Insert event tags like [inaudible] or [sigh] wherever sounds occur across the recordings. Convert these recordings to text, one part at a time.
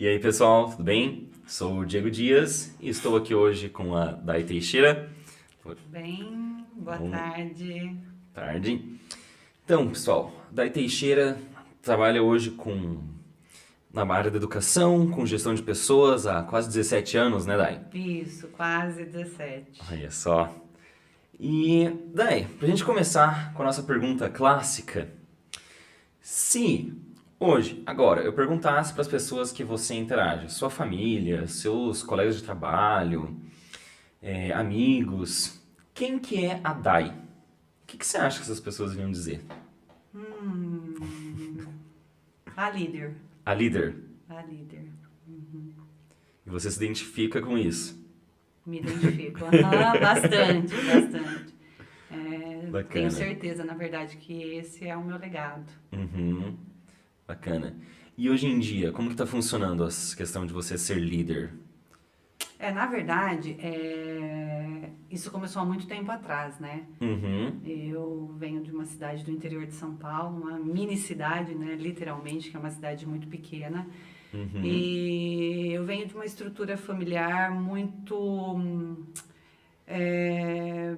E aí, pessoal, tudo bem? Sou o Diego Dias e estou aqui hoje com a Dai Teixeira. Tudo bem? Boa Bom. tarde. Tarde. Então, pessoal, Dai Teixeira trabalha hoje com na área da educação, com gestão de pessoas há quase 17 anos, né, Dai? Isso, quase 17. Olha só. E, Dai, pra gente começar com a nossa pergunta clássica, se hoje, agora, eu perguntasse para as pessoas que você interage, sua família, seus colegas de trabalho, é, amigos, quem que é a Dai? O que, que você acha que essas pessoas iriam dizer? Hum, a líder. A líder. A líder. E você se identifica com isso. Me identifico. [laughs] Aham, bastante, bastante. É, Bacana. tenho certeza, na verdade, que esse é o meu legado. Uhum. Bacana. E hoje em dia, como que tá funcionando essa questão de você ser líder? É, na verdade, é, isso começou há muito tempo atrás, né? Uhum. Eu venho de uma cidade do interior de São Paulo, uma mini cidade, né? Literalmente, que é uma cidade muito pequena. Uhum. E eu venho de uma estrutura familiar muito é,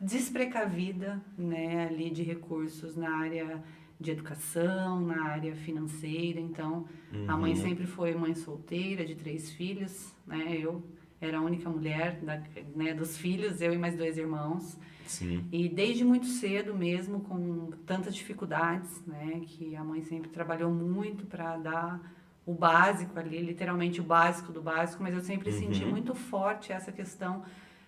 desprecavida, né, ali de recursos na área de educação, na área financeira. Então, a mãe Uhum. sempre foi mãe solteira de três filhos, né? Eu era a única mulher da, né, dos filhos, eu e mais dois irmãos. Sim. E desde muito cedo mesmo, com tantas dificuldades, né, que a mãe sempre trabalhou muito para dar o básico ali, literalmente o básico do básico, mas eu sempre senti Uhum. muito forte essa questão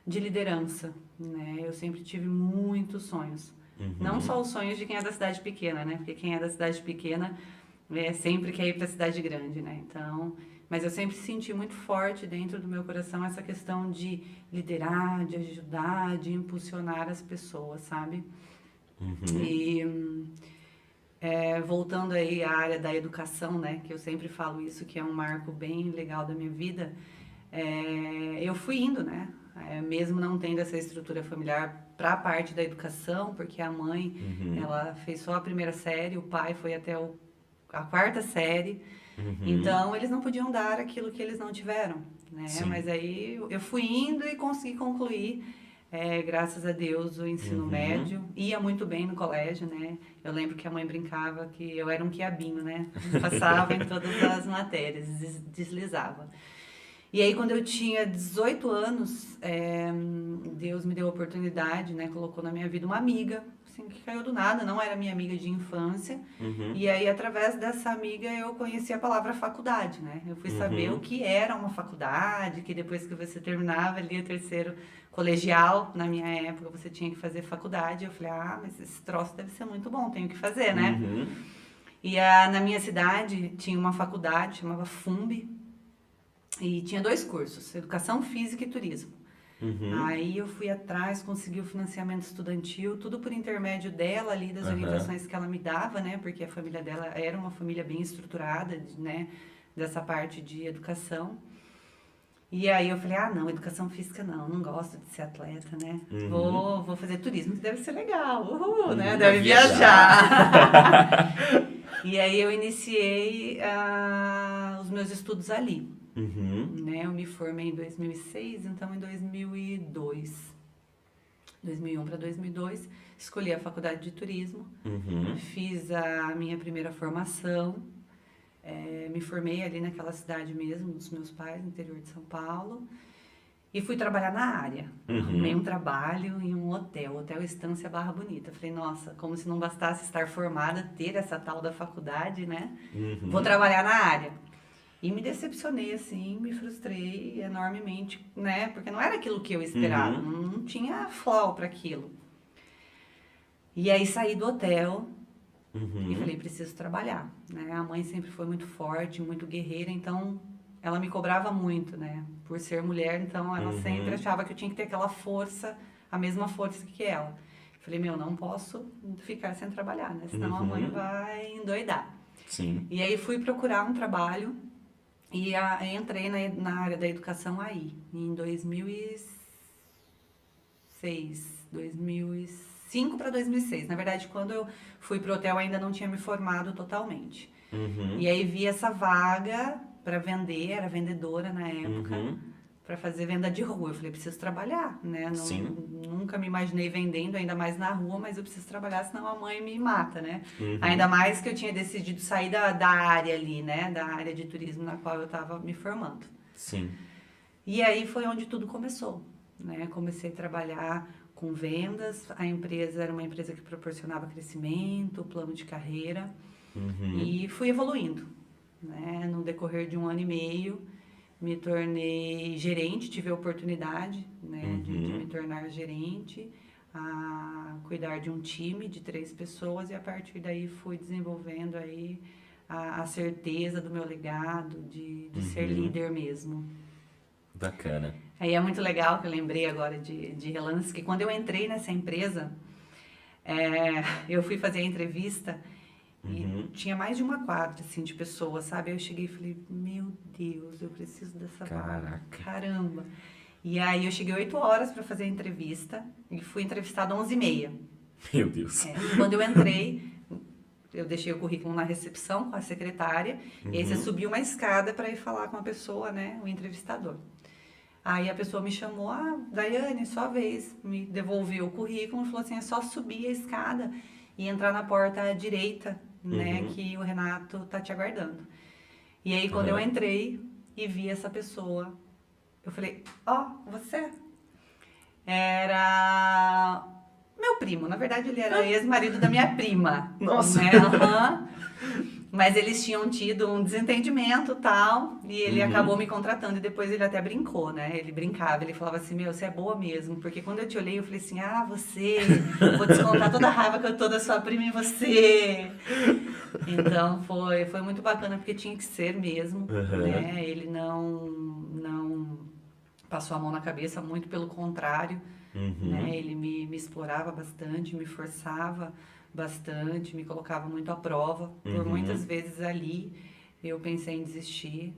de liderança, né? Eu sempre tive muitos sonhos. Uhum. Não só os sonhos de quem é da cidade pequena, né? Porque quem é da cidade pequena é, sempre quer ir para a cidade grande, né? Então, mas eu sempre senti muito forte dentro do meu coração essa questão de liderar, de ajudar, de impulsionar as pessoas, sabe? Uhum. E é, voltando aí à área da educação, né? Que eu sempre falo isso, que é um marco bem legal da minha vida. é, eu fui indo, né? É, mesmo não tendo essa estrutura familiar para a parte da educação, porque a mãe Uhum. ela fez só a primeira série, o pai foi até o, a quarta série. Uhum. Então, eles não podiam dar aquilo que eles não tiveram, né? Sim. Mas aí eu fui indo e consegui concluir, é, graças a Deus, o ensino Uhum. médio. Ia muito bem no colégio, né? Eu lembro que a mãe brincava que eu era um quiabinho, né? Passava em todas as matérias, des- deslizava. E aí, quando eu tinha 18 anos, é, Deus me deu a oportunidade, né? Colocou na minha vida uma amiga, assim, que caiu do nada, não era minha amiga de infância. Uhum. E aí, através dessa amiga, eu conheci a palavra faculdade, né? Eu fui saber Uhum. o que era uma faculdade, que depois que você terminava ali o terceiro colegial, na minha época, você tinha que fazer faculdade. Eu falei, ah, mas esse troço deve ser muito bom, tenho que fazer, né? Uhum. E a, na minha cidade tinha uma faculdade, chamava FUMB, e tinha dois cursos, Educação Física e Turismo. Uhum. Aí eu fui atrás, consegui o financiamento estudantil, tudo por intermédio dela ali, das Aham. orientações que ela me dava, né? Porque a família dela era uma família bem estruturada, né? Dessa parte de educação. E aí eu falei, ah, não, educação física não, não gosto de ser atleta, né? Uhum. Vou, vou fazer turismo, que deve ser legal, uhul, né? Uhum, Deve viajar. viajar. [laughs] e aí eu iniciei ah, os meus estudos ali Uhum. né? Eu me formei em 2006, então em 2002, 2001 para 2002, escolhi a faculdade de turismo, Uhum. fiz a minha primeira formação, eh, me formei ali naquela cidade mesmo, dos meus pais, no interior de São Paulo, e fui trabalhar na área. Uhum. Arrumei um trabalho em um hotel, Hotel Estância Barra Bonita. Falei, nossa, como se não bastasse estar formada, ter essa tal da faculdade, né? Uhum. Vou trabalhar na área. E me decepcionei, assim, me frustrei enormemente, né? Porque não era aquilo que eu esperava, Uhum. não, não tinha flow para aquilo. E aí saí do hotel Uhum. e falei, preciso trabalhar, né? A mãe sempre foi muito forte, muito guerreira, então ela me cobrava muito, né? Por ser mulher, então ela Uhum. sempre achava que eu tinha que ter aquela força, a mesma força que ela. Falei, meu, não posso ficar sem trabalhar, né? Senão a Uhum. mãe vai endoidar. Sim. E aí fui procurar um trabalho e a- entrei na, na área da educação aí, em 2006, 2005 para 2006. Na verdade, quando eu fui pro hotel ainda não tinha me formado totalmente. Uhum. E aí vi essa vaga para vender, era vendedora na época, Uhum. Para fazer venda de rua. Eu falei, preciso trabalhar, né? Não- Sim. Nunca me imaginei vendendo, ainda mais na rua, mas eu preciso trabalhar, senão a mãe me mata, né? Uhum. Ainda mais que eu tinha decidido sair da, da área ali, né? Da área de turismo na qual eu estava me formando. Sim. E aí foi onde tudo começou, né? Comecei a trabalhar com vendas. A empresa era uma empresa que proporcionava crescimento, plano de carreira Uhum. e fui evoluindo, né? No decorrer de um ano e meio, me tornei gerente, tive a oportunidade, né, de, de Uhum. me tornar gerente, a cuidar de um time de três pessoas e a partir daí fui desenvolvendo aí a, a certeza do meu legado, de, de ser Uhum. líder mesmo. Bacana. Aí é muito legal que eu lembrei agora de, de relance, que quando eu entrei nessa empresa, é, eu fui fazer a entrevista e Uhum. tinha mais de uma quadra, assim, de pessoas, sabe? Aí eu cheguei e falei, meu Deus, eu preciso dessa vaga. Caramba. E aí eu cheguei 8 horas para fazer a entrevista e fui entrevistada às 11h30. Meu Deus. É, quando eu entrei, eu deixei o currículo na recepção com a secretária, e aí você Uhum. subiu uma escada para ir falar com a pessoa, né, o entrevistador. Aí a pessoa me chamou, ah, Daiane, sua vez, me devolveu o currículo e falou assim, é só subir a escada e entrar na porta à direita, né, Uhum. que o Renato tá te aguardando. E aí quando eu Aham. entrei e vi essa pessoa, eu falei, ó, você? Era meu primo, na verdade ele era ex-marido da minha prima. Nossa. Né? Aham. [laughs] Mas eles tinham tido um desentendimento tal, e ele Uhum. acabou me contratando, e depois ele até brincou, né? Ele brincava, ele falava assim, meu, você é boa mesmo, porque quando eu te olhei, eu falei assim, ah, você, vou descontar toda a raiva que eu tô da sua prima em você. Então foi, foi muito bacana, porque tinha que ser mesmo, Uhum. né? Ele não, não passou a mão na cabeça, muito pelo contrário, Uhum. né? Ele me, me explorava bastante, me forçava bastante, me colocava muito à prova. Por Uhum. muitas vezes ali eu pensei em desistir.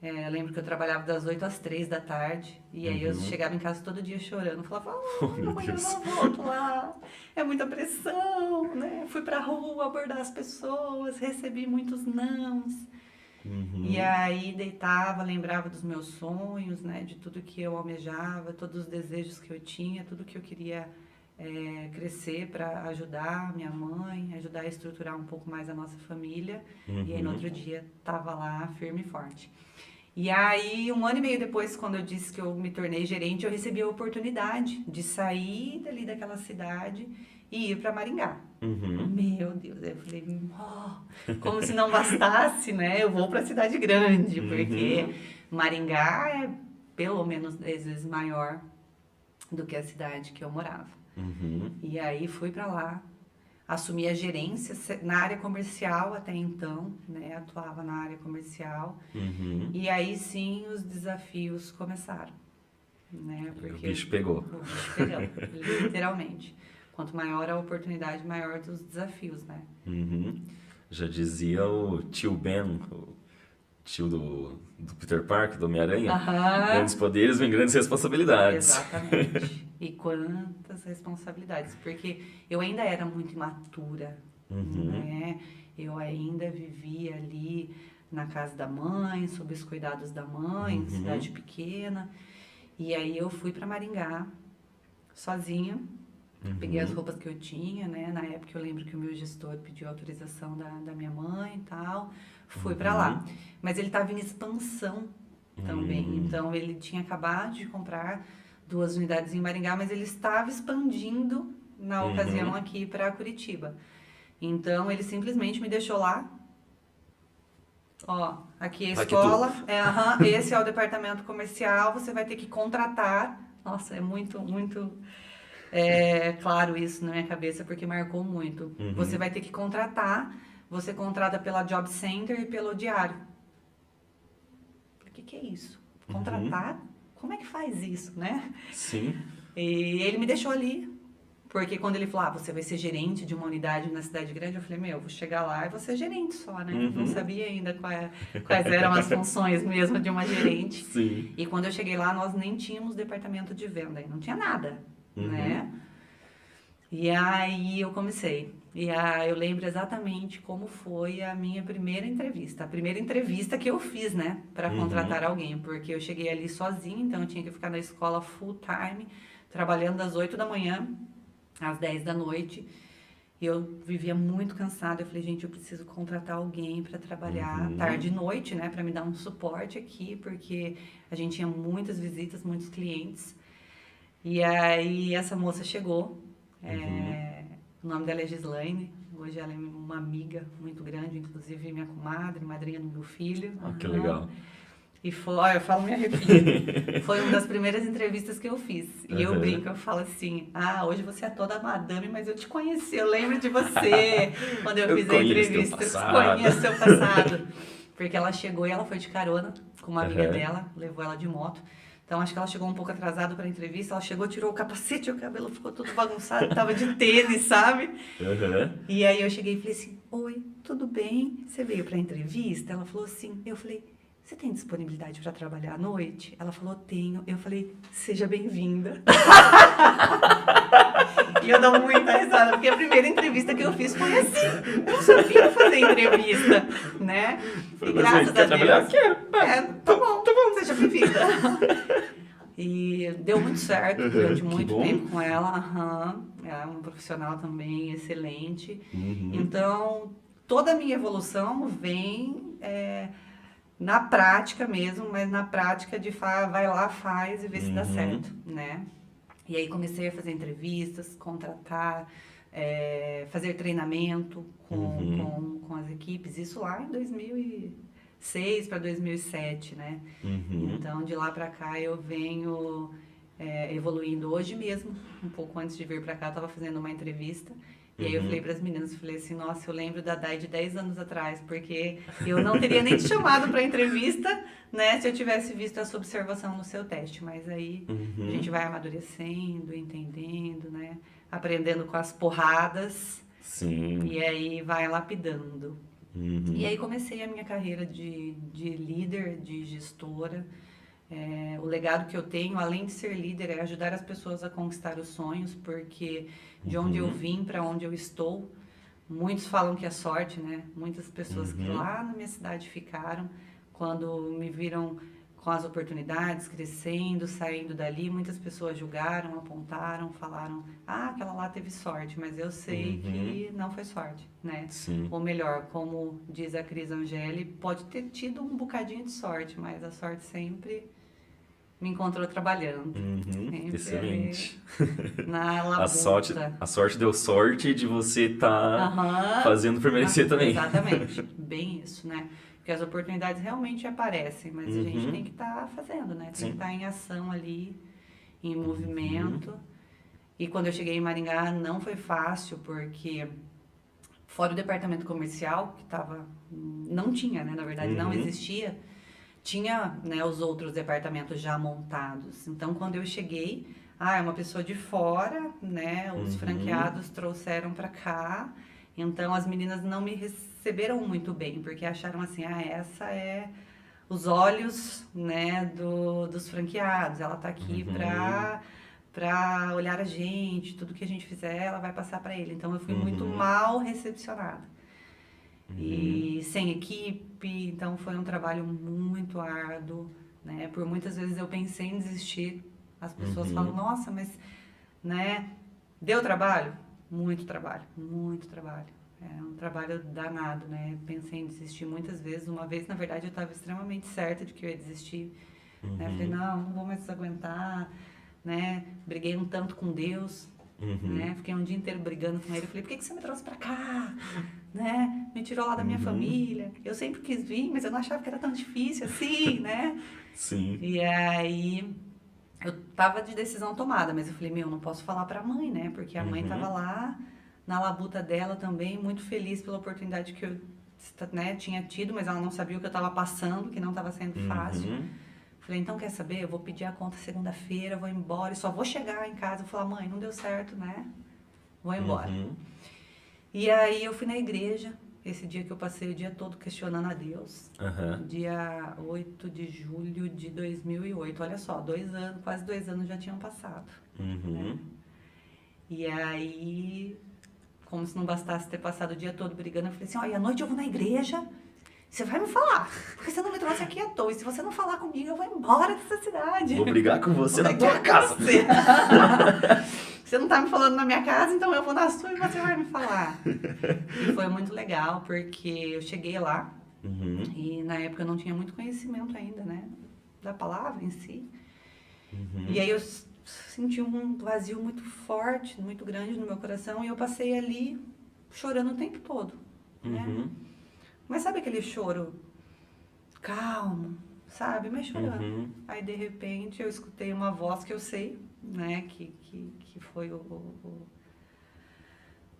É, eu lembro que eu trabalhava das 8 às 3 da tarde e aí eu Uhum. chegava em casa todo dia chorando. Falava, Oh, [laughs] meu amanhã eu não volto lá, é muita pressão, né? Fui pra rua abordar as pessoas, recebi muitos nãos. Uhum. E aí deitava, lembrava dos meus sonhos, né? De tudo que eu almejava, todos os desejos que eu tinha, tudo que eu queria eh, crescer para ajudar minha mãe, ajudar a estruturar um pouco mais a nossa família. E aí no Uhum. outro dia tava lá firme e forte. E aí, um ano e meio depois, quando eu disse que eu me tornei gerente, eu recebi a oportunidade de sair dali daquela cidade e ir para Maringá. Uhum. Meu Deus, eu falei, "Oh", como se não bastasse, né? Eu vou para a cidade grande, Uhum. porque Maringá é pelo menos 10 vezes maior do que a cidade que eu morava. Uhum. E aí fui para lá, assumi a gerência na área comercial até então, né? Atuava na área comercial. Uhum. E aí sim os desafios começaram, né? O bicho pegou. o bicho pegou, literalmente. Quanto maior a oportunidade, maior os desafios, né? Uhum. Já dizia o tio Ben, o tio do, do Peter Parker, do Homem-Aranha. Grandes poderes vem grandes responsabilidades. Exatamente. E quantas responsabilidades, porque eu ainda era muito imatura, Uhum. né? Eu ainda vivia ali na casa da mãe, sob os cuidados da mãe, Uhum. cidade pequena. E aí eu fui para Maringá sozinha. Uhum. Peguei as roupas que eu tinha, né? Na época eu lembro que o meu gestor pediu autorização da, da minha mãe e tal. Fui pra lá. Mas ele estava em expansão também. Hum. Então ele tinha acabado de comprar duas unidades em Maringá, mas ele estava expandindo na Uhum. ocasião aqui para Curitiba. Então ele simplesmente me deixou lá. Ó, aqui é a Aqui escola, é, aham, esse é o departamento comercial, você vai ter que contratar. Nossa, é muito, muito é, claro isso na minha cabeça, porque marcou muito. Uhum. Você vai ter que contratar, você contrata pela Job Center e pelo diário. O que, que é isso? Uhum. Como é que faz isso, né? Sim. E ele me deixou ali. Porque quando ele falou, ah, você vai ser gerente de uma unidade na cidade grande, eu falei, meu, eu vou chegar lá e vou ser gerente só, né? Uhum. Não sabia ainda qual é- quais eram as funções mesmo de uma gerente. Sim. E quando eu cheguei lá, nós nem tínhamos departamento de venda, não tinha nada, Uhum. né? E aí eu comecei. E a, eu lembro exatamente como foi a minha primeira entrevista. A primeira entrevista que eu fiz, né? Para Uhum. contratar alguém. Porque eu cheguei ali sozinha, então eu tinha que ficar na escola full time, trabalhando das 8 da manhã às 10 da noite. E eu vivia muito cansada. Eu falei, gente, eu preciso contratar alguém para trabalhar Uhum. tarde e noite, né? Para me dar um suporte aqui, porque a gente tinha muitas visitas, muitos clientes. E aí essa moça chegou. é, o nome dela é Gislaine. Hoje ela é uma amiga muito grande, inclusive minha comadre, madrinha do meu filho. Ah, que legal. E foi, olha, eu falo me arrepio. [laughs] foi uma das primeiras entrevistas que eu fiz. E eu Aham. brinco, eu falo assim: ah, hoje você é toda madame, mas eu te conheci, eu lembro de você. [laughs] Quando eu, Eu fiz a entrevista, eu conheço seu passado. [laughs] Porque ela chegou e ela foi de carona com uma amiga Aham. dela, levou ela de moto. Então acho que ela chegou um pouco atrasada para a entrevista. Ela chegou, tirou o capacete, o cabelo ficou tudo bagunçado, [laughs] tava de tênis, sabe? Aham. E aí eu cheguei e falei assim: Oi, tudo bem? Você veio para entrevista? Ela falou assim. Eu falei: Você tem disponibilidade para trabalhar à noite? Ela falou: Tenho. Eu falei: Seja bem-vinda. [laughs] e eu dou muita risada, porque a primeira entrevista que eu fiz foi assim. Eu sabia fazer entrevista, né? E graças a trabalhar? Deus. Quero. É, tá bom, seja bem-vinda. E deu muito certo Uhum, durante muito bom. tempo com ela. Aham. É uma profissional também excelente. Uhum. Então, toda a minha evolução vem é, na prática mesmo, mas na prática de vai lá, faz e vê se dá Uhum. certo, né? E aí comecei a fazer entrevistas, contratar, é, fazer treinamento com, Uhum. com, com as equipes, isso lá em 2006 para 2007, né? Uhum. Então, de lá para cá, eu venho é, evoluindo. Hoje mesmo, um pouco antes de vir para cá, eu estava fazendo uma entrevista. E aí eu Uhum. falei para as meninas, falei assim, nossa, eu lembro da Dai de 10 anos atrás, porque eu não teria nem te chamado para entrevista, né, se eu tivesse visto essa observação no seu teste. Mas aí a Uhum. gente vai amadurecendo, entendendo, né, aprendendo com as porradas Sim. e aí vai lapidando. Uhum. E aí comecei a minha carreira de, de líder, de gestora. É, o legado que eu tenho, além de ser líder, é ajudar as pessoas a conquistar os sonhos, porque de onde eu Uhum. vim para onde eu estou, muitos falam que é sorte, né? Muitas pessoas que Uhum. lá na minha cidade ficaram, quando me viram com as oportunidades, crescendo, saindo dali, muitas pessoas julgaram, apontaram, falaram: ah, aquela lá teve sorte, mas eu sei Uhum. que não foi sorte, né? Sim. Ou melhor, como diz a Cris Angeli, pode ter tido um bocadinho de sorte, mas a sorte sempre me encontrou trabalhando. Uhum. Excelente. Na [laughs] labuta. A sorte, a sorte deu sorte de você estar Aham. fazendo por merecer Ah, também. Exatamente. Bem isso, né? Porque as oportunidades realmente aparecem, mas a gente Uhum. tem que estar fazendo, né? Tem Sim. que estar em ação ali, em movimento. E quando eu cheguei em Maringá não foi fácil, porque fora o departamento comercial, que tava, não tinha, né? Na verdade, não Uhum. existia, tinha né, os outros departamentos já montados. Então, quando eu cheguei, ah, é uma pessoa de fora, né? Os Uhum. franqueados trouxeram para cá. Então, as meninas não me receberam muito bem, porque acharam assim, ah, essa é os olhos, né, do, dos franqueados. Ela tá aqui Uhum. para para olhar a gente, tudo que a gente fizer, ela vai passar para ele. Então, eu fui muito Uhum. mal recepcionada. E sem equipe, então foi um trabalho muito árduo, né? Por muitas vezes eu pensei em desistir. As pessoas Uhum. falam, nossa, mas, né? Deu trabalho? Muito trabalho, muito trabalho. É um trabalho danado, né? Pensei em desistir muitas vezes. Uma vez, na verdade, eu estava extremamente certa de que eu ia desistir. Né? Falei, Uhum. não, não vou mais aguentar, né? Briguei um tanto com Deus, Uhum. né? Fiquei um dia inteiro brigando com ele. Falei, por que, que você me trouxe pra cá? Né? Me tirou lá da minha Uhum. família. Eu sempre quis vir, mas eu não achava que era tão difícil assim, [laughs] né? Sim. E aí eu tava de decisão tomada, mas eu falei, meu, não posso falar pra mãe, né? Porque a mãe Uhum. tava lá na labuta dela também, muito feliz pela oportunidade que eu né, tinha tido, mas ela não sabia o que eu tava passando, que não tava sendo fácil. Uhum. Falei, então quer saber? Eu vou pedir a conta segunda-feira, vou embora e só vou chegar em casa e falar, mãe, não deu certo, né? Vou embora. Uhum. E aí eu fui na igreja, esse dia que eu passei o dia todo questionando a Deus. Aham. Dia 8 de julho de 2008. Olha só, dois anos, quase dois anos já tinham passado. Uhum. E aí como se não bastasse ter passado o dia todo brigando, eu falei assim, olha, à noite eu vou na igreja, você vai me falar, porque você não me trouxe aqui à toa, e se você não falar comigo, eu vou embora dessa cidade. Vou brigar com você Vou na tua casa. Você. [laughs] Você não tá me falando na minha casa, então eu vou na sua e você vai me falar. E foi muito legal, porque eu cheguei lá Uhum, e na época eu não tinha muito conhecimento ainda, né? Da palavra em si. uhum. E aí eu senti um vazio muito forte, muito grande no meu coração e eu passei ali chorando o tempo todo. Né? Uhum, Mas sabe aquele choro calmo, sabe? Mas chorando. uhum. Aí de repente eu escutei uma voz que eu sei, né? Que, que, que foi o, o-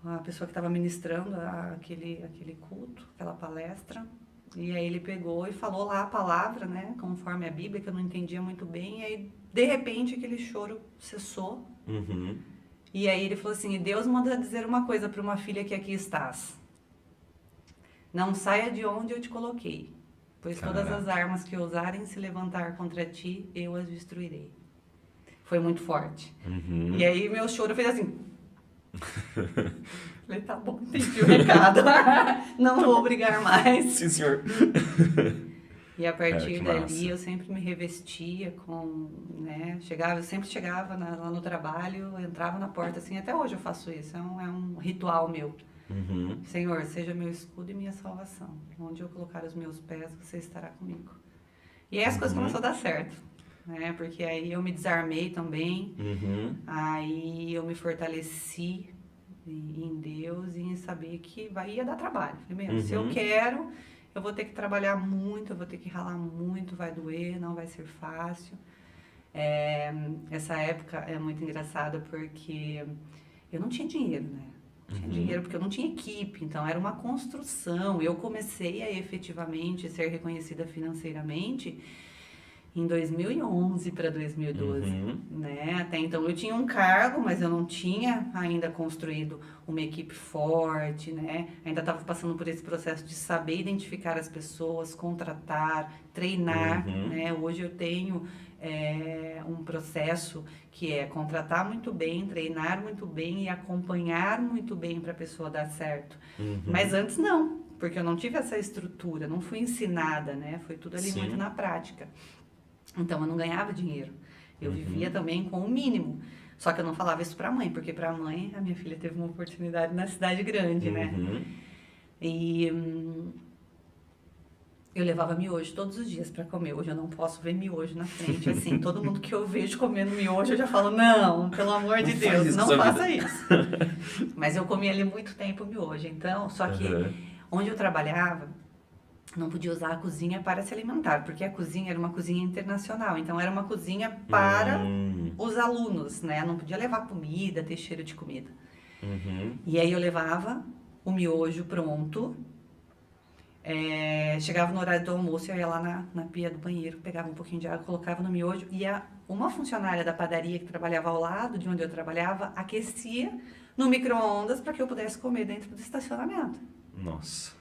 o- a pessoa que estava ministrando a- aquele, aquele culto, aquela palestra. E aí ele pegou e falou lá a palavra, né? Conforme a Bíblia, que eu não entendia muito bem. E aí, de repente, aquele choro cessou. Uhum. E aí ele falou assim: Deus manda dizer uma coisa para uma filha que aqui estás. Não saia de onde eu te coloquei, pois todas Caraca. as armas que ousarem se levantar contra ti, eu as destruirei. Foi muito forte. Uhum. E aí meu choro fez assim. [laughs] Falei, tá bom, entendi o recado. [laughs] Não vou brigar mais. Sim, senhor. E a partir que dali eu sempre me revestia com, né, chegava, eu sempre chegava na- lá no trabalho, entrava na porta assim, até hoje eu faço isso, é um, é um ritual meu. Uhum. Senhor, seja meu escudo e minha salvação. Onde eu colocar os meus pés, você estará comigo. E aí as coisas Uhum. começaram a dar certo, né? Porque aí eu me desarmei também, Uhum. aí eu me fortaleci em Deus e em saber que vai, ia dar trabalho. Falei, se eu Uhum. quero, eu vou ter que trabalhar muito, eu vou ter que ralar muito, vai doer, não vai ser fácil. É, essa época é muito engraçada porque eu não tinha dinheiro, né? Não tinha Uhum. dinheiro porque eu não tinha equipe, então era uma construção. Eu comecei a efetivamente ser reconhecida financeiramente em 2011 para 2012 Uhum. né? Até então eu tinha um cargo, mas eu não tinha ainda construído uma equipe forte, né? Ainda estava passando por esse processo de saber identificar as pessoas, contratar, treinar, Uhum. né? Hoje eu tenho é, um processo que é contratar muito bem, treinar muito bem e acompanhar muito bem para a pessoa dar certo. Uhum. Mas antes não, porque eu não tive essa estrutura, não fui ensinada, né? Foi tudo ali Sim. muito na prática. Então eu não ganhava dinheiro. Eu Uhum. vivia também com o mínimo. Só que eu não falava isso pra mãe, porque pra mãe a minha filha teve uma oportunidade na cidade grande, né? Uhum. E hum, eu levava miojo todos os dias pra comer. Hoje eu não posso ver miojo na frente. [laughs] Assim, todo mundo que eu vejo comendo miojo, eu já falo, não, pelo amor de Não faz Deus, isso não faça isso. Mas eu comia ali muito tempo miojo. Então, só que Uhum. onde eu trabalhava, não podia usar a cozinha para se alimentar, porque a cozinha era uma cozinha internacional. Então, era uma cozinha para Hum. os alunos, né? Não podia levar comida, ter cheiro de comida. Uhum. E aí eu levava o miojo pronto. é, chegava no horário do almoço, eu ia lá na, na pia do banheiro, pegava um pouquinho de água, colocava no miojo. E a, uma funcionária da padaria que trabalhava ao lado de onde eu trabalhava aquecia no micro-ondas para que eu pudesse comer dentro do estacionamento. Nossa.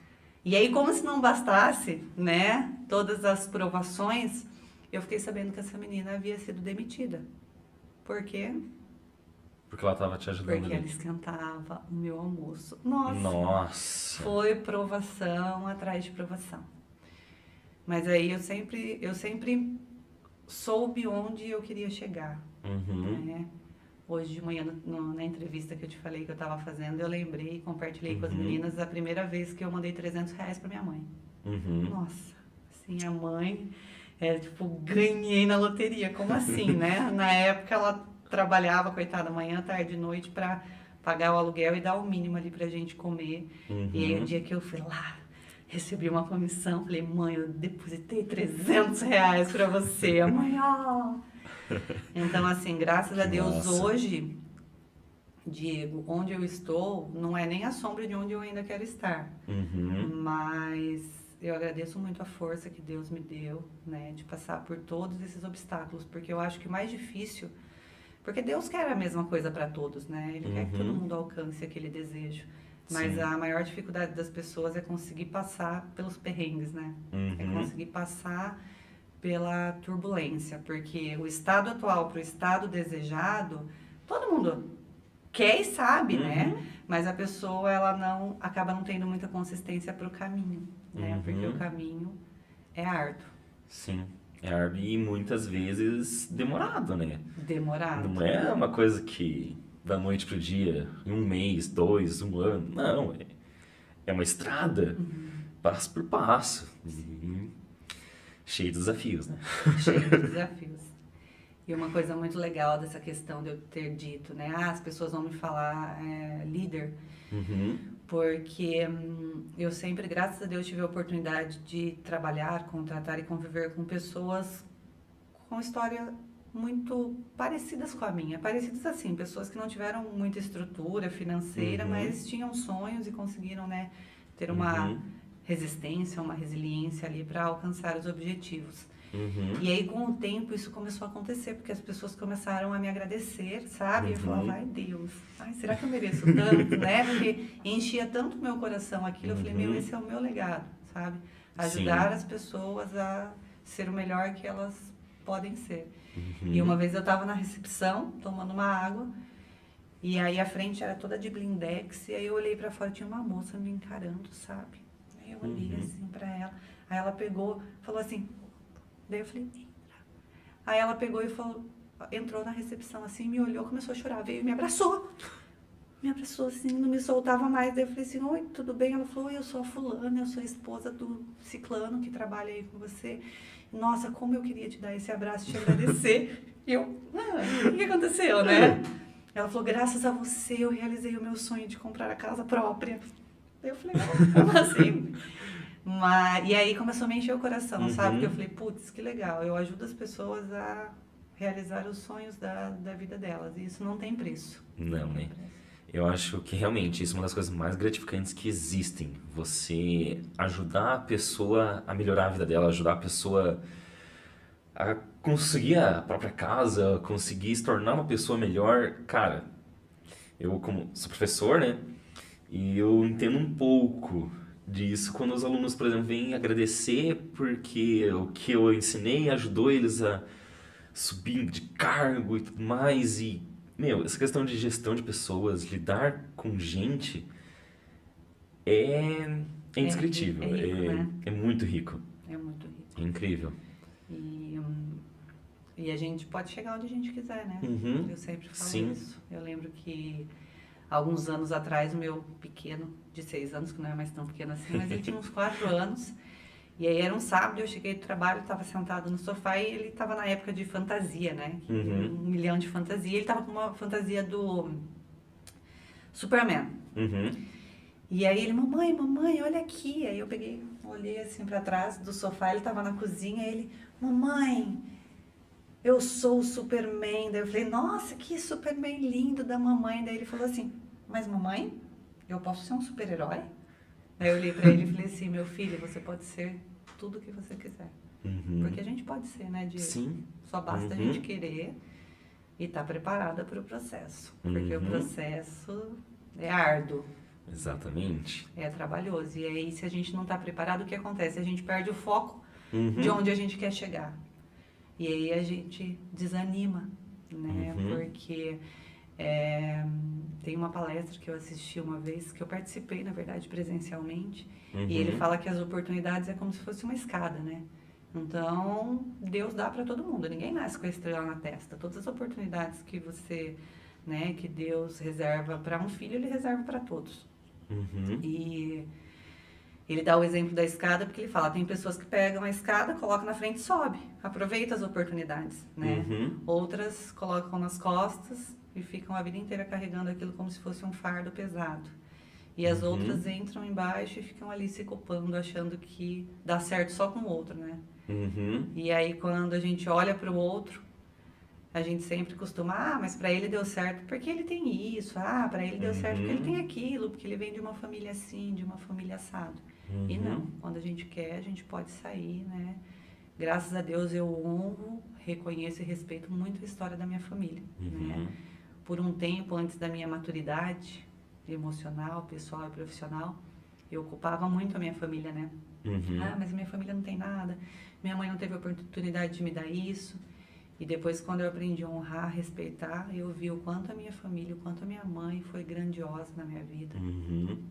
E aí, como se não bastasse, né, todas as provações, eu fiquei sabendo que essa menina havia sido demitida. Por quê? Porque ela tava te ajudando Porque ela esquentava o meu almoço. Nossa, Nossa. foi provação atrás de provação. Mas aí eu sempre, eu sempre soube onde eu queria chegar, Uhum. né? Hoje de manhã, no- no- na entrevista que eu te falei que eu estava fazendo, eu lembrei e compartilhei com as Uhum. meninas a primeira vez que eu mandei 300 reais para minha mãe. Uhum. Nossa, assim, a mãe, é, tipo, ganhei na loteria. Como assim, né? [laughs] Na época ela trabalhava, coitada, manhã, tarde e noite para pagar o aluguel e dar o mínimo ali pra gente comer. Uhum. E aí, o dia que eu fui lá, recebi uma comissão, falei, mãe, eu depositei 300 reais pra você. A mãe, ó. Então, assim, graças a Deus, massa. hoje, Diego, onde eu estou, não é nem a sombra de onde eu ainda quero estar. Uhum. Mas eu agradeço muito a força que Deus me deu, né, de passar por todos esses obstáculos, porque eu acho que o mais difícil, porque Deus quer a mesma coisa para todos, né? Ele quer que todo Uhum. mundo alcance aquele desejo. Mas Sim. a maior dificuldade das pessoas é conseguir passar pelos perrengues, né? É Uhum. conseguir passar pela turbulência, porque o estado atual para o estado desejado, todo mundo quer e sabe, né? Uhum. Mas a pessoa, ela não, acaba não tendo muita consistência pro caminho, né? Uhum. Porque o caminho é árduo, Sim. É árduo e muitas vezes demorado, né? demorado. Não é uma coisa que da noite pro dia, em um mês, dois, um ano. Não, é, é uma estrada, passo por passo. E cheio de desafios, né? [laughs] cheio de [laughs] desafios. E uma coisa muito legal dessa questão de eu ter dito, né? Ah, as pessoas vão me falar é, líder, Uhum. porque hum, eu sempre, graças a Deus, tive a oportunidade de trabalhar, contratar e conviver com pessoas com história muito parecidas com a minha. Parecidas assim, pessoas que não tiveram muita estrutura financeira, Uhum. mas tinham sonhos e conseguiram, né, ter uma Uhum. Resistência, uma resiliência ali para alcançar os objetivos. Uhum. E aí, com o tempo, isso começou a acontecer, porque as pessoas começaram a me agradecer, sabe? E eu Uhum. falava, ai Deus, ai, será que eu mereço tanto, né? Porque enchia tanto meu coração aquilo, eu falei, meu, Uhum. esse é o meu legado, sabe? Ajudar as pessoas a ser o melhor que elas podem ser. Uhum. E uma vez eu tava na recepção, tomando uma água, e aí a frente era toda de blindex, e aí eu olhei pra fora, tinha uma moça me encarando, sabe? Eu olhei Uhum. assim pra ela, aí ela pegou, falou assim, daí eu falei, entra. Aí ela pegou e falou, entrou na recepção assim, me olhou, começou a chorar, veio e me abraçou. Me abraçou assim, não me soltava mais. Daí eu falei assim, oi, tudo bem? Ela falou, eu sou a fulana, eu sou a esposa do ciclano que trabalha aí com você. Nossa, como eu queria te dar esse abraço e te agradecer. [laughs] E eu, ah, o que aconteceu, né? Ela falou, graças a você eu realizei o meu sonho de comprar a casa própria. Eu falei, como assim? [laughs] Mas, e aí começou a me encher o coração, sabe? Uhum. Porque eu falei, putz, que legal, eu ajudo as pessoas a realizar os sonhos da, da vida delas. E isso não tem preço. Não, né? Eu acho que realmente isso é uma das coisas mais gratificantes que existem. Você ajudar a pessoa a melhorar a vida dela, ajudar a pessoa a conseguir a própria casa, conseguir se tornar uma pessoa melhor. Cara, eu como sou professor, né? E eu entendo um pouco disso quando os alunos, por exemplo, vêm agradecer porque o que eu ensinei ajudou eles a subir de cargo e tudo mais e meu, essa questão de gestão de pessoas, lidar com gente é, é indescritível, é rico, é, né? é muito rico, É muito rico. é incrível. E, e a gente pode chegar onde a gente quiser, né? Uhum. Eu sempre falo Sim. isso. Eu lembro que alguns anos atrás, o meu pequeno, de seis anos, que não é mais tão pequeno assim, mas ele tinha uns quatro [laughs] anos. E aí era um sábado, eu cheguei do trabalho, estava sentado no sofá e ele estava na época de fantasia, né? Uhum. Um milhão de fantasia. Ele estava com uma fantasia do Superman. Uhum. E aí ele, mamãe, mamãe, olha aqui. Aí eu peguei, olhei assim pra trás do sofá, ele tava na cozinha, ele, mamãe, eu sou o Superman. Daí eu falei, nossa, que Superman lindo da mamãe. Daí ele falou assim, mas mamãe, eu posso ser um super-herói? Daí eu olhei pra ele e falei assim, meu filho, você pode ser tudo o que você quiser. Uhum. Porque a gente pode ser, né, Diego? Sim. Só basta a Uhum. gente querer e estar preparada para o processo. Porque o Uhum. processo é árduo. Exatamente. É trabalhoso. E aí, se a gente não está preparado, o que acontece? A gente perde o foco Uhum. de onde a gente quer chegar. E aí a gente desanima, né? Uhum. Porque é, tem uma palestra que eu assisti uma vez, que eu participei, na verdade, presencialmente. Uhum. E ele fala que as oportunidades é como se fosse uma escada, né? Então, Deus dá para todo mundo. Ninguém nasce com a estrela na testa. Todas as oportunidades que você, né, que Deus reserva para um filho, ele reserva para todos. Uhum. E ele dá o exemplo da escada porque ele fala, tem pessoas que pegam a escada, colocam na frente e sobe. Aproveita as oportunidades, né? Uhum. Outras colocam nas costas e ficam a vida inteira carregando aquilo como se fosse um fardo pesado. E as Uhum. outras entram embaixo e ficam ali se culpando, achando que dá certo só com o outro, né? Uhum. E aí quando a gente olha para o outro, a gente sempre costuma, ah, mas para ele deu certo porque ele tem isso, ah, para ele deu certo porque ele Uhum. tem aquilo, porque ele vem de uma família assim, de uma família assado. E Uhum. não, quando a gente quer, a gente pode sair, né? Graças a Deus eu honro, reconheço e respeito muito a história da minha família, né? Por um tempo antes da minha maturidade emocional, pessoal e profissional, eu ocupava muito a minha família, né? Uhum. Ah, mas minha família não tem nada, minha mãe não teve oportunidade de me dar isso. E depois, quando eu aprendi a honrar, respeitar, eu vi o quanto a minha família, o quanto a minha mãe foi grandiosa na minha vida. Uhum.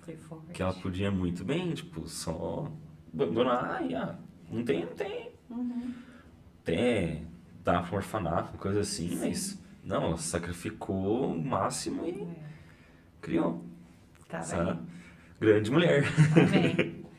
Foi forte. Que ela podia muito bem, tipo, só abandonar e ah, não tem, não tem. Uhum. Até dar pra orfanato, coisa assim, Sim. mas não, ela sacrificou o máximo e criou. tava Essa grande mulher. Amém. [laughs]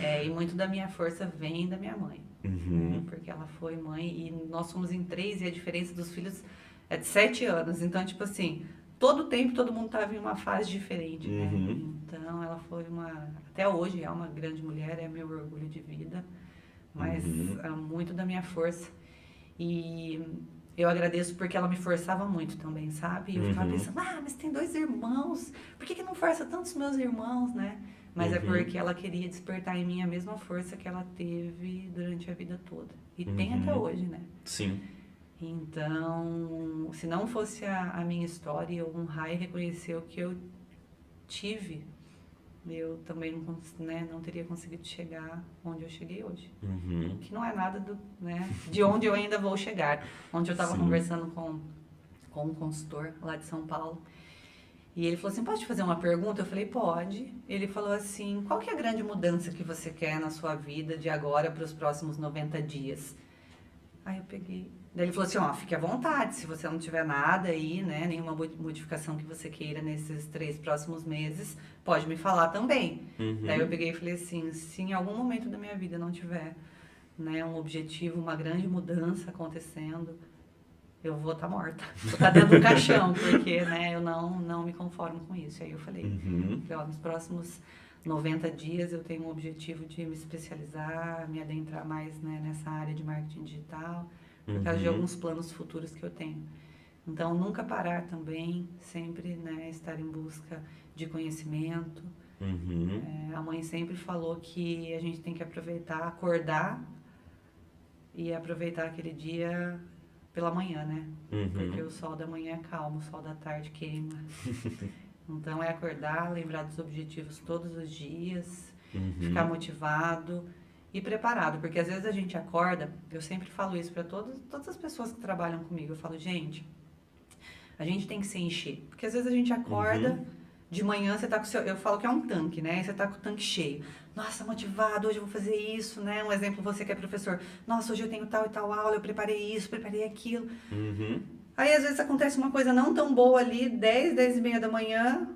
É, e muito da minha força vem da minha mãe. Uhum. Porque ela foi mãe e nós somos em três e a diferença dos filhos é de sete anos. Então, tipo assim, todo tempo todo mundo estava em uma fase diferente, né? Uhum. Então, ela foi uma. Até hoje é uma grande mulher, é meu orgulho de vida, mas Uhum. é muito da minha força. E eu agradeço porque ela me forçava muito também, sabe? E eu ficava Uhum. pensando, ah, mas tem dois irmãos, por que, que não força tanto os meus irmãos, né? Mas é Uhum. porque ela queria despertar em mim a mesma força que ela teve durante a vida toda. E tem Uhum. até hoje, né? Sim. Então, se não fosse a, a minha história, eu honrar e reconhecer o que eu tive, eu também não, né, não teria conseguido chegar onde eu cheguei hoje. Uhum. Que não é nada do, né, de onde eu ainda vou chegar. Ontem eu estava conversando com, com um consultor lá de São Paulo. E ele falou assim, posso te fazer uma pergunta? Eu falei, pode. Ele falou assim, qual que é a grande mudança que você quer na sua vida de agora para os próximos 90 dias? Aí eu peguei. Daí ele falou assim, ó, fique à vontade, se você não tiver nada aí, né, nenhuma mo- modificação que você queira nesses três próximos meses, pode me falar também. Uhum. Daí eu peguei e falei assim, se em algum momento da minha vida não tiver, né, um objetivo, uma grande mudança acontecendo, eu vou estar morta. [laughs] Vou estar dentro do caixão, porque, né, eu não, não me conformo com isso. Aí eu falei, Uhum. Ó, nos próximos 90 dias eu tenho um objetivo de me especializar, me adentrar mais né, nessa área de marketing digital, por causa de Uhum. alguns planos futuros que eu tenho. Então, nunca parar também, sempre né, estar em busca de conhecimento. Uhum. É, a mãe sempre falou que a gente tem que aproveitar, acordar e aproveitar aquele dia pela manhã, né? Porque Uhum. o sol da manhã é calmo, o sol da tarde queima. [laughs] Então é acordar, lembrar dos objetivos todos os dias, Uhum. ficar motivado e preparado, porque às vezes a gente acorda, eu sempre falo isso para todas, todas as pessoas que trabalham comigo, eu falo, gente, a gente tem que se encher, porque às vezes a gente acorda Uhum. de manhã, você tá com o seu, eu falo que é um tanque, né? Você tá com o tanque cheio. Nossa, motivado, hoje eu vou fazer isso, né? Um exemplo, você que é professor. Nossa, hoje eu tenho tal e tal aula, eu preparei isso, preparei aquilo. Uhum. Aí às vezes acontece uma coisa não tão boa ali, 10, 10 e meia da manhã,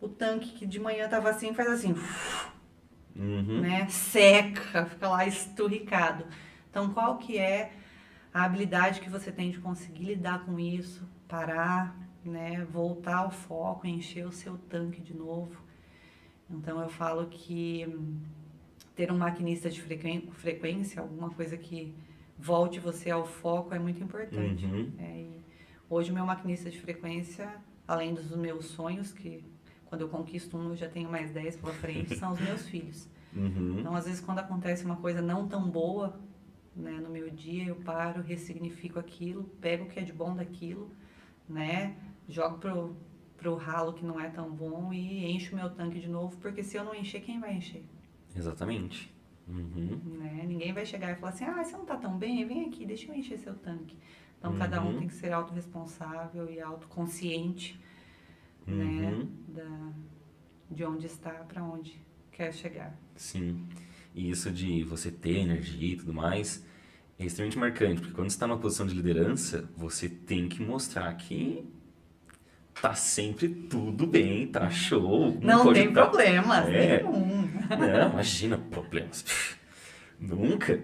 o tanque que de manhã tava assim, faz assim, Uhum. né? Seca, fica lá esturricado. Então qual que é a habilidade que você tem de conseguir lidar com isso, parar, né? Voltar ao foco, encher o seu tanque de novo. Então eu falo que ter um maquinista de frequência, alguma coisa que volte você ao foco é muito importante. Uhum. É, e hoje o meu maquinista de frequência, além dos meus sonhos, que quando eu conquisto um eu já tenho mais 10 pela frente, são os meus filhos. Uhum. Então, às vezes, quando acontece uma coisa não tão boa né, no meu dia, eu paro, ressignifico aquilo, pego o que é de bom daquilo, né? Jogo pro, pro ralo que não é tão bom e encho o meu tanque de novo, porque se eu não encher, quem vai encher? Exatamente. Uhum. né? Ninguém vai chegar e falar assim, ah, você não tá tão bem, vem aqui, deixa eu encher seu tanque. Então, cada um Uhum. tem que ser autorresponsável e autoconsciente, Uhum. né? Da, de onde está para onde quer chegar. Sim. E isso de você ter energia e tudo mais é extremamente marcante, porque quando você está numa posição de liderança, você tem que mostrar que tá sempre tudo bem, tá show. Não, pode tem tá- problemas, É. nenhum. [laughs] Não, imagina problemas. [laughs] Nunca.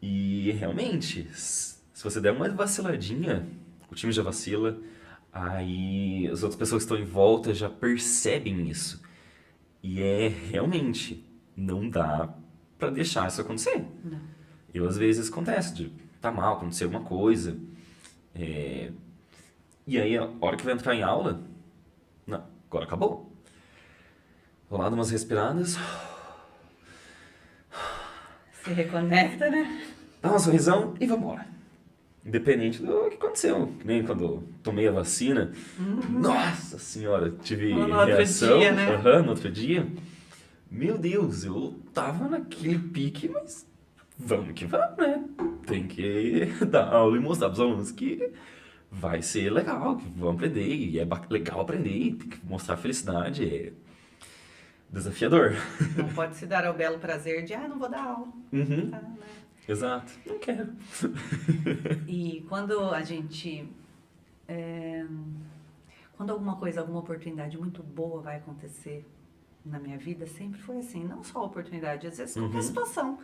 E realmente, se você der uma vaciladinha, o time já vacila, aí as outras pessoas que estão em volta já percebem isso. E é realmente, não dá pra deixar isso acontecer. Não. Eu às vezes acontece de tá mal, acontecer alguma coisa. é, E aí a hora que vai entrar em aula, não, agora acabou. Vou lá dar umas respiradas. Se reconecta, né? dá um sorrisão e vambora. Independente do que aconteceu. Que nem quando tomei a vacina. Nossa senhora, tive no outro reação. dia, né? Aham, no outro dia. Meu Deus, eu tava naquele pique, mas vamos que vamos, né? tem que [laughs] dar aula e mostrar para os alunos que vai ser legal, que vão aprender, e é legal aprender, tem que mostrar felicidade, é desafiador. Não pode se dar ao belo prazer de, ah, não vou dar aula. Uhum. Tá, né? Exato, não quero. [laughs] e quando a gente. É, quando alguma coisa, alguma oportunidade muito boa vai acontecer na minha vida, sempre foi assim. Não só oportunidade, às vezes qualquer uhum. situação,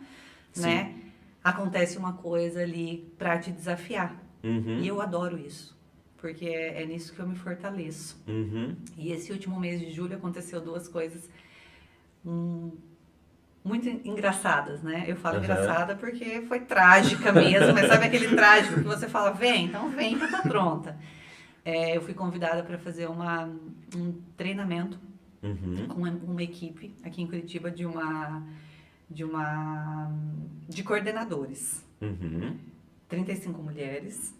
Sim. né? Acontece uma coisa ali para te desafiar. Uhum. E eu adoro isso. Porque é, é, nisso que eu me fortaleço. Uhum. E esse último mês de julho aconteceu duas coisas hum, muito engraçadas, né? Eu falo uhum. engraçada porque foi trágica mesmo, mas sabe aquele trágico que você fala, vem, então vem que eu tô pronta. É, eu fui convidada para fazer uma, um treinamento uhum. com uma, uma, equipe aqui em Curitiba de uma de uma de coordenadores. Uhum. 35 mulheres.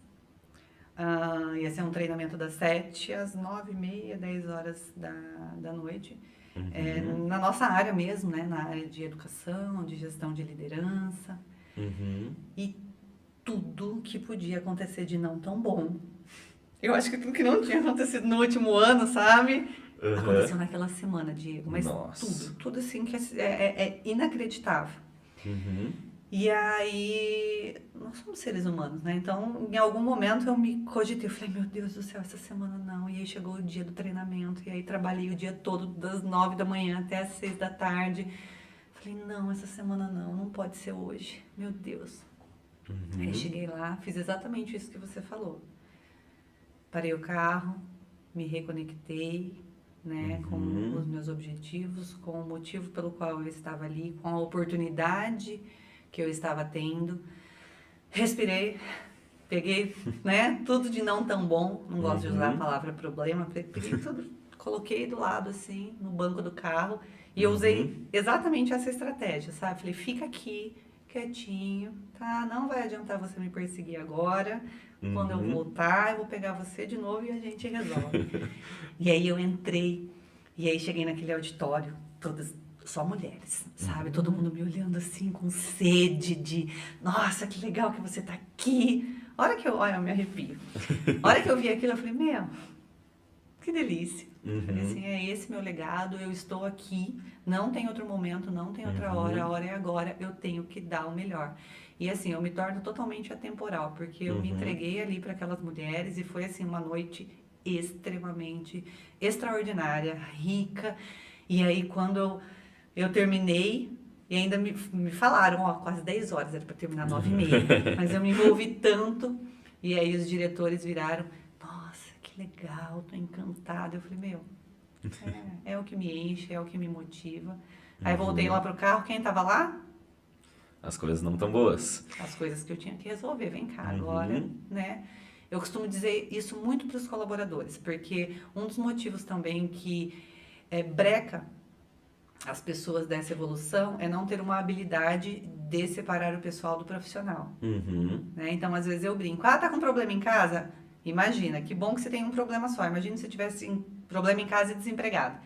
Uh, ia ser um treinamento das 7 às 9 e meia, 10 horas da, da noite. Uhum. É, na nossa área mesmo, né? Na área de educação, de gestão de liderança. Uhum. E tudo que podia acontecer de não tão bom. Eu acho que tudo que não tinha acontecido no último ano, sabe? Uhum. Aconteceu naquela semana, Diego. Mas Nossa. tudo, tudo assim que é, é, é inacreditável. Uhum. E aí, nós somos seres humanos, né? Então, em algum momento eu me cogitei, eu falei, meu Deus do céu, essa semana não. E aí chegou o dia do treinamento, e aí trabalhei o dia todo, das nove da manhã até as seis da tarde. Falei, não, essa semana não, não pode ser hoje. Meu Deus. Uhum. Aí cheguei lá, fiz exatamente isso que você falou. Parei o carro, me reconectei, né, uhum. com os meus objetivos, com o motivo pelo qual eu estava ali, com a oportunidade que eu estava tendo. Respirei, peguei, né, tudo de não tão bom, não gosto uhum. de usar a uhum. palavra problema, peguei tudo, coloquei do lado assim, no banco do carro, e eu usei uhum. exatamente essa estratégia, sabe? Falei, fica aqui, quietinho, tá? Não vai adiantar você me perseguir agora. Uhum. Quando eu uhum. voltar, eu vou pegar você de novo e a gente resolve. [laughs] e aí eu entrei, e aí cheguei naquele auditório, todas só mulheres, sabe? Todo mundo me olhando assim com sede de, nossa, que legal que você tá aqui. A hora que eu, olha, eu me arrepio. A [laughs] hora que eu vi aquilo, eu falei, meu, que delícia. Uhum. Falei assim, é esse meu legado, eu estou aqui, não tem outro momento, não tem outra uhum. hora, a hora é agora, eu tenho que dar o melhor. E assim, eu me torno totalmente atemporal, porque eu uhum. me entreguei ali para aquelas mulheres e foi assim uma noite extremamente extraordinária, rica. E aí quando eu eu terminei e ainda me, me falaram, ó, quase 10 horas, era para terminar 9 e meia. [laughs] Mas eu me envolvi tanto. E aí os diretores viraram, nossa, que legal, tô encantada. Eu falei, meu, é, é o que me enche, é o que me motiva. Aí voltei lá pro carro, quem tava lá? As coisas não tão boas. As coisas que eu tinha que resolver, vem cá uhum. agora, né? Eu costumo dizer isso muito para os colaboradores, porque um dos motivos também que é, breca as pessoas dessa evolução é não ter uma habilidade de separar o pessoal do profissional. Uhum. Né? Então, às vezes eu brinco, ah, tá com problema em casa? Imagina, que bom que você tem um problema só. Imagina se tivesse problema em casa e desempregado.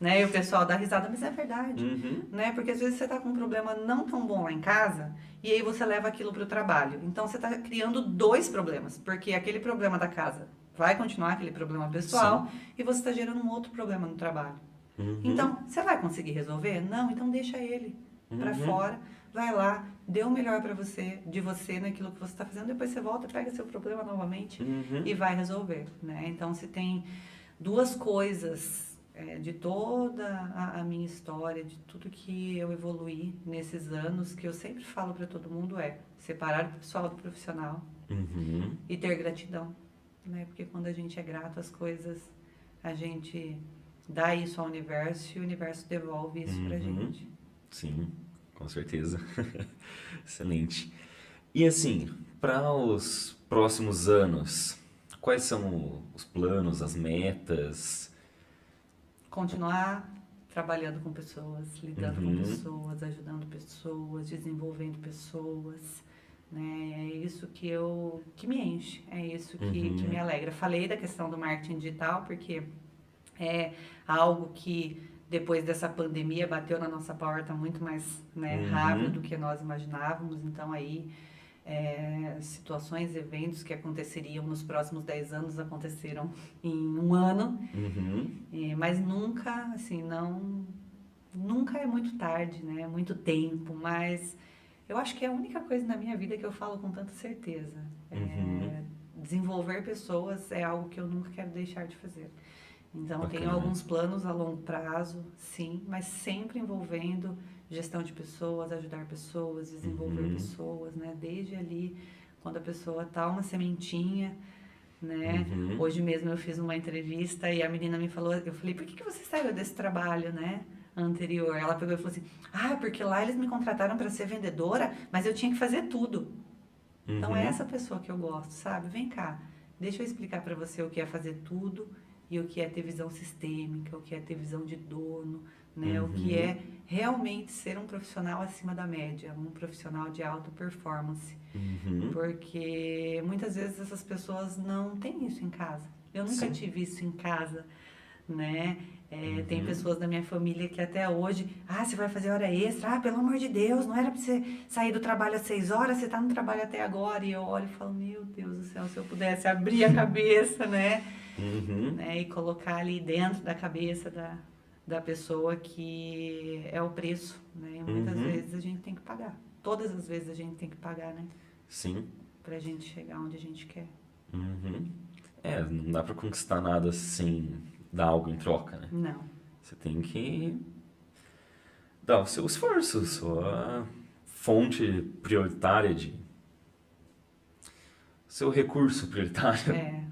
Né? E o pessoal dá risada, mas é verdade. Uhum. Né? Porque às vezes você tá com um problema não tão bom lá em casa e aí você leva aquilo para o trabalho. Então, você está criando dois problemas. Porque aquele problema da casa vai continuar aquele problema pessoal Sim. e você está gerando um outro problema no trabalho. Uhum. Então, você vai conseguir resolver? Não, então deixa ele uhum. para fora, vai lá, dê o melhor para você, de você naquilo que você está fazendo, depois você volta, pega seu problema novamente uhum. e vai resolver, né? Então, se tem duas coisas é, de toda a, a, minha história, de tudo que eu evoluí nesses anos, que eu sempre falo para todo mundo é separar o pessoal do profissional uhum. e ter gratidão, né? Porque quando a gente é grato às coisas, a gente dá isso ao universo e o universo devolve isso uhum. pra gente. Sim, com certeza. [laughs] Excelente. E assim, para os próximos anos, quais são os planos, as metas? Continuar trabalhando com pessoas, lidando uhum. com pessoas, ajudando pessoas, desenvolvendo pessoas. Né? É isso que eu que me enche, é isso que, uhum. que me alegra. Falei da questão do marketing digital porque é algo que depois dessa pandemia bateu na nossa porta muito mais né, uhum. rápido do que nós imaginávamos. Então aí é, situações, eventos que aconteceriam nos próximos 10 anos aconteceram em um ano, Uhum. e- mas nunca, assim, não. Nunca é muito tarde, né? É muito tempo, mas eu acho que é a única coisa na minha vida que eu falo com tanta certeza. É, Uhum. desenvolver pessoas é algo que eu nunca quero deixar de fazer. Então, eu tenho Bacana. alguns planos a longo prazo, sim, mas sempre envolvendo gestão de pessoas, ajudar pessoas, desenvolver Uhum. pessoas, né? Desde ali, quando a pessoa tá uma sementinha, né? Uhum. Hoje mesmo eu fiz uma entrevista e a menina me falou, eu falei, por que, que você saiu desse trabalho, né? Anterior. Ela pegou e falou assim, ah, porque lá eles me contrataram para ser vendedora, mas eu tinha que fazer tudo. Então Uhum. é essa pessoa que eu gosto, sabe? Vem cá, deixa eu explicar para você o que é fazer tudo e o que é ter visão sistêmica, o que é ter visão de dono, né? O que Uhum. é realmente ser um profissional acima da média, um profissional de alta performance. Uhum. Porque muitas vezes essas pessoas não têm isso em casa. Eu nunca Sim. tive isso em casa, né? É, Tem Uhum. pessoas da minha família que até hoje, ah, você vai fazer hora extra, ah, pelo amor de Deus, não era pra você sair do trabalho às seis horas, você tá no trabalho até agora. E eu olho e falo, meu Deus do céu, se eu pudesse abrir a [laughs] cabeça, né? Uhum. né? E colocar ali dentro da cabeça da, da pessoa que é o preço, né? E muitas Uhum. vezes a gente tem que pagar. Todas as vezes a gente tem que pagar, né? Sim. Pra gente chegar onde a gente quer. Uhum. É, não dá pra conquistar nada sem dar algo em troca, né? Não. Você tem que dar o seu esforço, sua fonte prioritária de. seu recurso prioritário. É.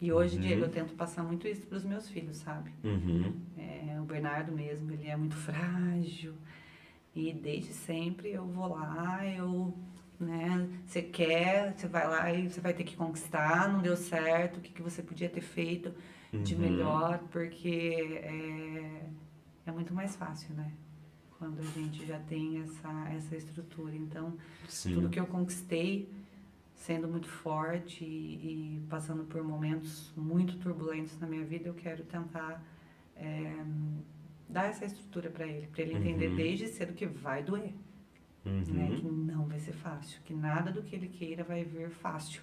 E hoje, Uhum. Diego, eu tento passar muito isso pros meus filhos, sabe? Uhum. É, o Bernardo mesmo, ele é muito frágil. E desde sempre eu vou lá, eu, né, você quer, você vai lá e você vai ter que conquistar, não deu certo, o que, que você podia ter feito de Uhum. melhor, porque é, é muito mais fácil, né? Quando a gente já tem essa, essa estrutura. Então, Sim. tudo que eu conquistei sendo muito forte e, e passando por momentos muito turbulentos na minha vida, eu quero tentar é, dar essa estrutura para ele, para ele entender Uhum. desde cedo que vai doer, né? Que Uhum. não vai ser fácil, que nada do que ele queira vai vir fácil.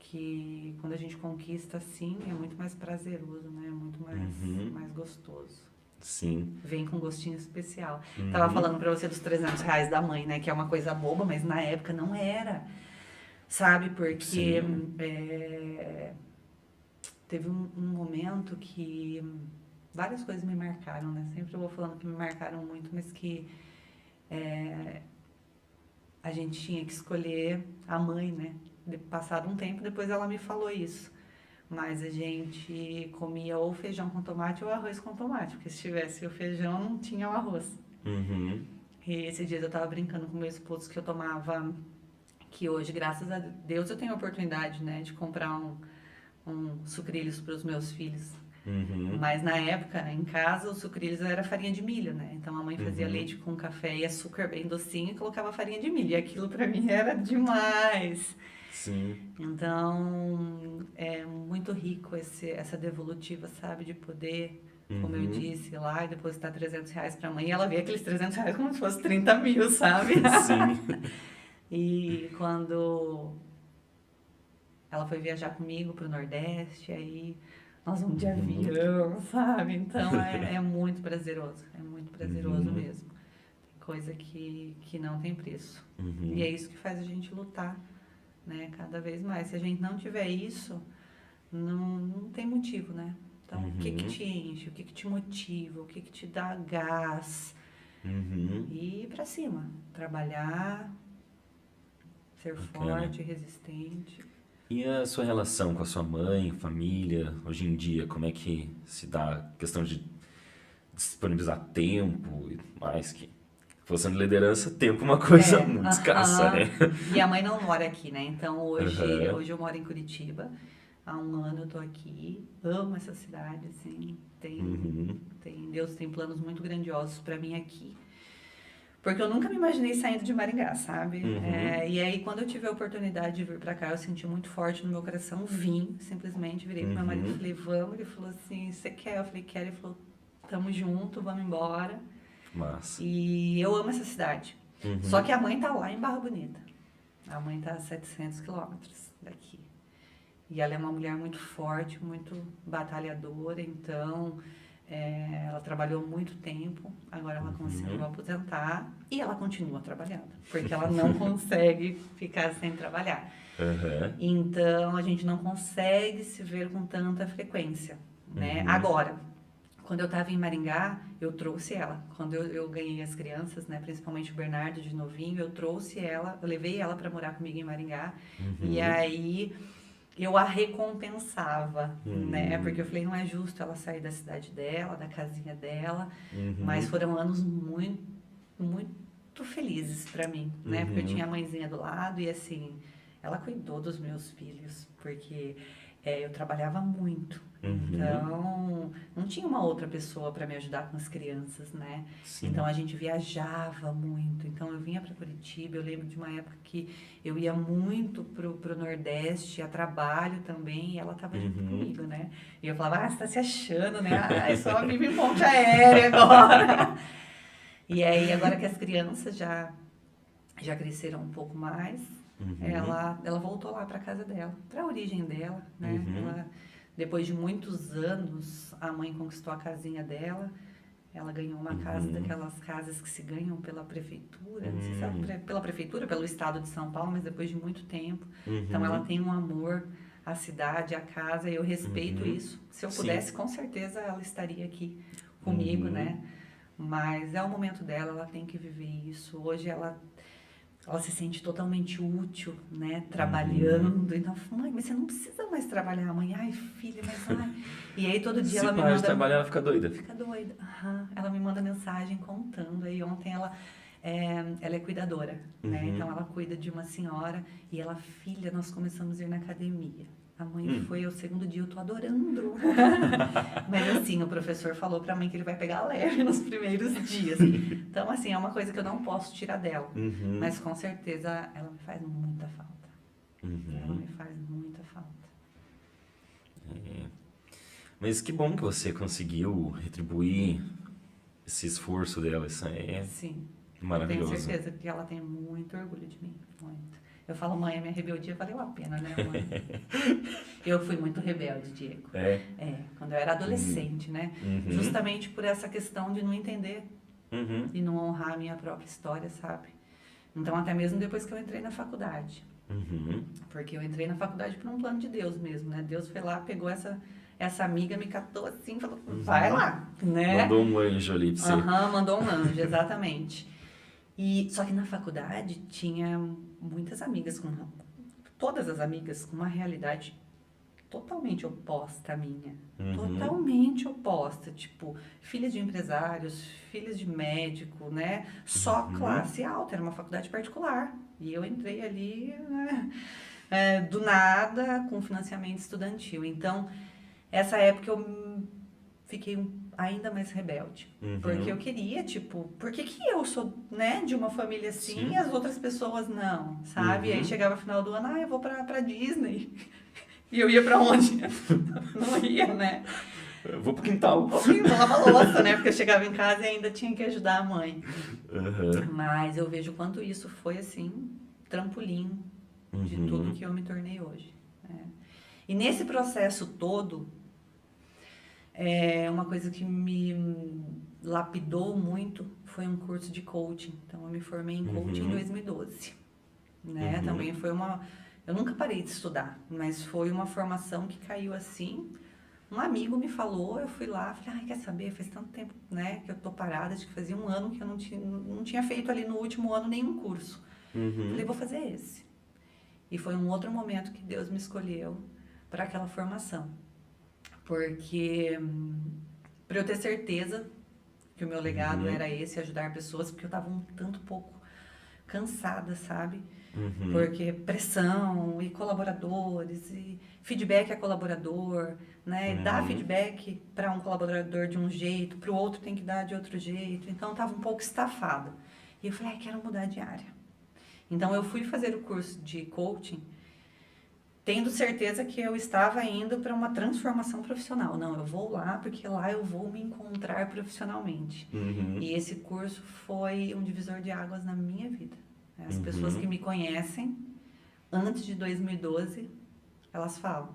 Que quando a gente conquista assim é muito mais prazeroso, né? É muito mais, Uhum. mais gostoso. Sim. Vem com gostinho especial. Uhum. Tava falando pra você dos 300 reais da mãe, né? Que é uma coisa boba, mas na época não era. Sabe? Porque é, teve um, um momento que várias coisas me marcaram, né? Sempre eu vou falando que me marcaram muito, mas que é, a gente tinha que escolher a mãe, né? De, passado um tempo, depois ela me falou isso. Mas a gente comia ou feijão com tomate ou arroz com tomate, porque se tivesse o feijão, não tinha o arroz. Uhum. E esses dias eu tava brincando com meu esposo que eu tomava, que hoje, graças a Deus, eu tenho a oportunidade, né, de comprar um, um sucrilhos para os meus filhos. Uhum. Mas na época, em casa, o sucrilhos era farinha de milho, né? Então a mãe fazia Uhum. leite com café e açúcar bem docinho e colocava farinha de milho. E aquilo para mim era demais. Sim. Então, é muito rico esse, essa devolutiva, sabe? De poder, como eu Uhum. disse, ir lá e depositar 300 reais pra mãe. E ela vê aqueles 300 reais como se fosse 30 mil, sabe? Sim. [laughs] E quando ela foi viajar comigo pro Nordeste, aí nós vamos de Uhum. avião, sabe? Então é, [laughs] é muito prazeroso, é muito prazeroso Uhum. mesmo. Coisa que, que não tem preço. Uhum. E é isso que faz a gente lutar, né? Cada vez mais. Se a gente não tiver isso, não, não tem motivo, né? Então, o que que Uhum. te enche? O que que te motiva? O que que te dá gás? Uhum. E ir pra cima. Trabalhar, ser Bacana. forte, resistente. E a sua relação com a sua mãe, família, hoje em dia, como é que se dá a questão de disponibilizar tempo e mais que função de liderança, tempo é uma coisa É, muito escassa, aham. né? [laughs] E a mãe não mora aqui, né? Então hoje, Aham. hoje eu moro em Curitiba. Há um ano eu tô aqui. Amo essa cidade, assim. Tem, Uhum. tem Deus tem planos muito grandiosos para mim aqui. Porque eu nunca me imaginei saindo de Maringá, sabe? Uhum. É, e aí, quando eu tive a oportunidade de vir para cá, eu senti muito forte no meu coração. Vim, simplesmente, virei pro meu marido e Uhum. falei, vamos. Ele falou assim, você quer? Eu falei, quero. Ele falou, tamo junto, vamos embora. Massa. E eu amo essa cidade. Uhum. Só que a mãe tá lá em Barra Bonita. A mãe está a 700 quilômetros daqui. E ela é uma mulher muito forte, muito batalhadora, então é, ela trabalhou muito tempo, agora ela conseguiu Uhum. aposentar e ela continua trabalhando, porque ela não [laughs] consegue ficar sem trabalhar. Aham. Então a gente não consegue se ver com tanta frequência, né? Uhum. Agora, quando eu estava em Maringá, eu trouxe ela. Quando eu, eu ganhei as crianças, né, principalmente o Bernardo de novinho, eu trouxe ela, eu levei ela para morar comigo em Maringá. Uhum. E aí eu a recompensava, Uhum. né? Porque eu falei, não é justo ela sair da cidade dela, da casinha dela, Uhum. mas foram anos muito, muito felizes para mim, né? Porque eu Uhum. tinha a mãezinha do lado e assim, ela cuidou dos meus filhos, porque é, eu trabalhava muito. Uhum. Então, não tinha uma outra pessoa para me ajudar com as crianças, né? Sim. Então a gente viajava muito. Então eu vinha para Curitiba. Eu lembro de uma época que eu ia muito pro, pro Nordeste a trabalho também. E ela estava junto Uhum. comigo, né? E eu falava, ah, você tá se achando, né? [laughs] Ah, é só vive em ponte aérea agora. [laughs] e aí, agora que as crianças já, já cresceram um pouco mais, Uhum. ela, ela voltou lá para casa dela, para a origem dela, né? Uhum. Ela, depois de muitos anos, a mãe conquistou a casinha dela. Ela ganhou uma casa Uhum. daquelas casas que se ganham pela prefeitura, não sei se é Uhum. pela prefeitura, pelo estado de São Paulo, mas depois de muito tempo. Uhum. Então ela tem um amor à cidade, à casa, e eu respeito Uhum. isso. Se eu Sim. pudesse, com certeza ela estaria aqui comigo, Uhum. né? Mas é o momento dela, ela tem que viver isso. Hoje ela ela se sente totalmente útil, né? Trabalhando. Então, mãe, mas você não precisa mais trabalhar. Mãe, ai, filha, mas ai. E aí todo dia Se ela me manda. trabalhar, ela fica doida. Fica doida. Aham. Ela me manda mensagem contando. Aí ontem ela é, ela é cuidadora, né? Uhum. Então ela cuida de uma senhora e ela, filha, nós começamos a ir na academia. A mãe Hum. foi, o segundo dia eu tô adorando. [laughs] Mas assim, o professor falou pra mim que ele vai pegar leve nos primeiros dias. Então, assim, é uma coisa que eu não posso tirar dela. Uhum. Mas com certeza ela me faz muita falta. Ela Uhum. me faz muita falta. É. Mas que bom que você conseguiu retribuir esse esforço dela. Isso é Sim. maravilhoso. Tenho certeza que ela tem muito orgulho de mim, muito. Eu falo, mãe, a minha rebeldia valeu a pena, né, mãe? [laughs] eu fui muito rebelde, Diego. É. É, quando eu era adolescente, né? Uhum. Justamente por essa questão de não entender Uhum. e não honrar a minha própria história, sabe? Então, até mesmo depois que eu entrei na faculdade. Uhum. Porque eu entrei na faculdade por um plano de Deus mesmo, né? Deus foi lá, pegou essa, essa amiga, me catou assim, falou, vai lá, né? Mandou um anjo ali pra você. Aham, mandou um anjo, [laughs] exatamente. E, só que na faculdade tinha muitas amigas com todas as amigas com uma realidade totalmente oposta à minha. Uhum. Totalmente oposta, tipo, filhas de empresários, filhas de médico, né? Só Uhum. classe alta, era uma faculdade particular. E eu entrei ali né, é, do nada com financiamento estudantil. Então, essa época eu fiquei um- ainda mais rebelde. Uhum. Porque eu queria, tipo, por que, que eu sou, né, de uma família assim Sim. e as outras pessoas não, sabe? E aí Uhum. chegava o final do ano, ah, eu vou pra, pra Disney. [laughs] E eu ia pra onde? [laughs] não ia, né? Eu vou pro quintal. Pouquinho, vou lavar louça, né? Porque eu chegava em casa e ainda tinha que ajudar a mãe. Uhum. Mas eu vejo quanto isso foi, assim, trampolim de Uhum. tudo que eu me tornei hoje. né? E nesse processo todo, é, uma coisa que me lapidou muito foi um curso de coaching. Então, eu me formei em coaching Uhum. em 2012. Né? Uhum. Também foi uma... Eu nunca parei de estudar, mas foi uma formação que caiu assim. Um amigo me falou, eu fui lá, falei, ai, quer saber, faz tanto tempo, né, que eu tô parada, acho que fazia um ano que eu não tinha, não tinha feito ali no último ano nenhum curso. Uhum. Falei, vou fazer esse. E foi um outro momento que Deus me escolheu para aquela formação. Porque para eu ter certeza que o meu legado Uhum. era esse, ajudar pessoas, porque eu estava um tanto pouco cansada, sabe? Uhum. Porque pressão e colaboradores e feedback a colaborador, né? E Dar Uhum. feedback para um colaborador de um jeito, para o outro tem que dar de outro jeito. Então estava um pouco estafada. E eu falei, ai, quero mudar de área. Então eu fui fazer o curso de coaching tendo certeza que eu estava indo para uma transformação profissional. Não, eu vou lá porque lá eu vou me encontrar profissionalmente. Uhum. E esse curso foi um divisor de águas na minha vida. As Uhum. pessoas que me conhecem antes de 2012, elas falam.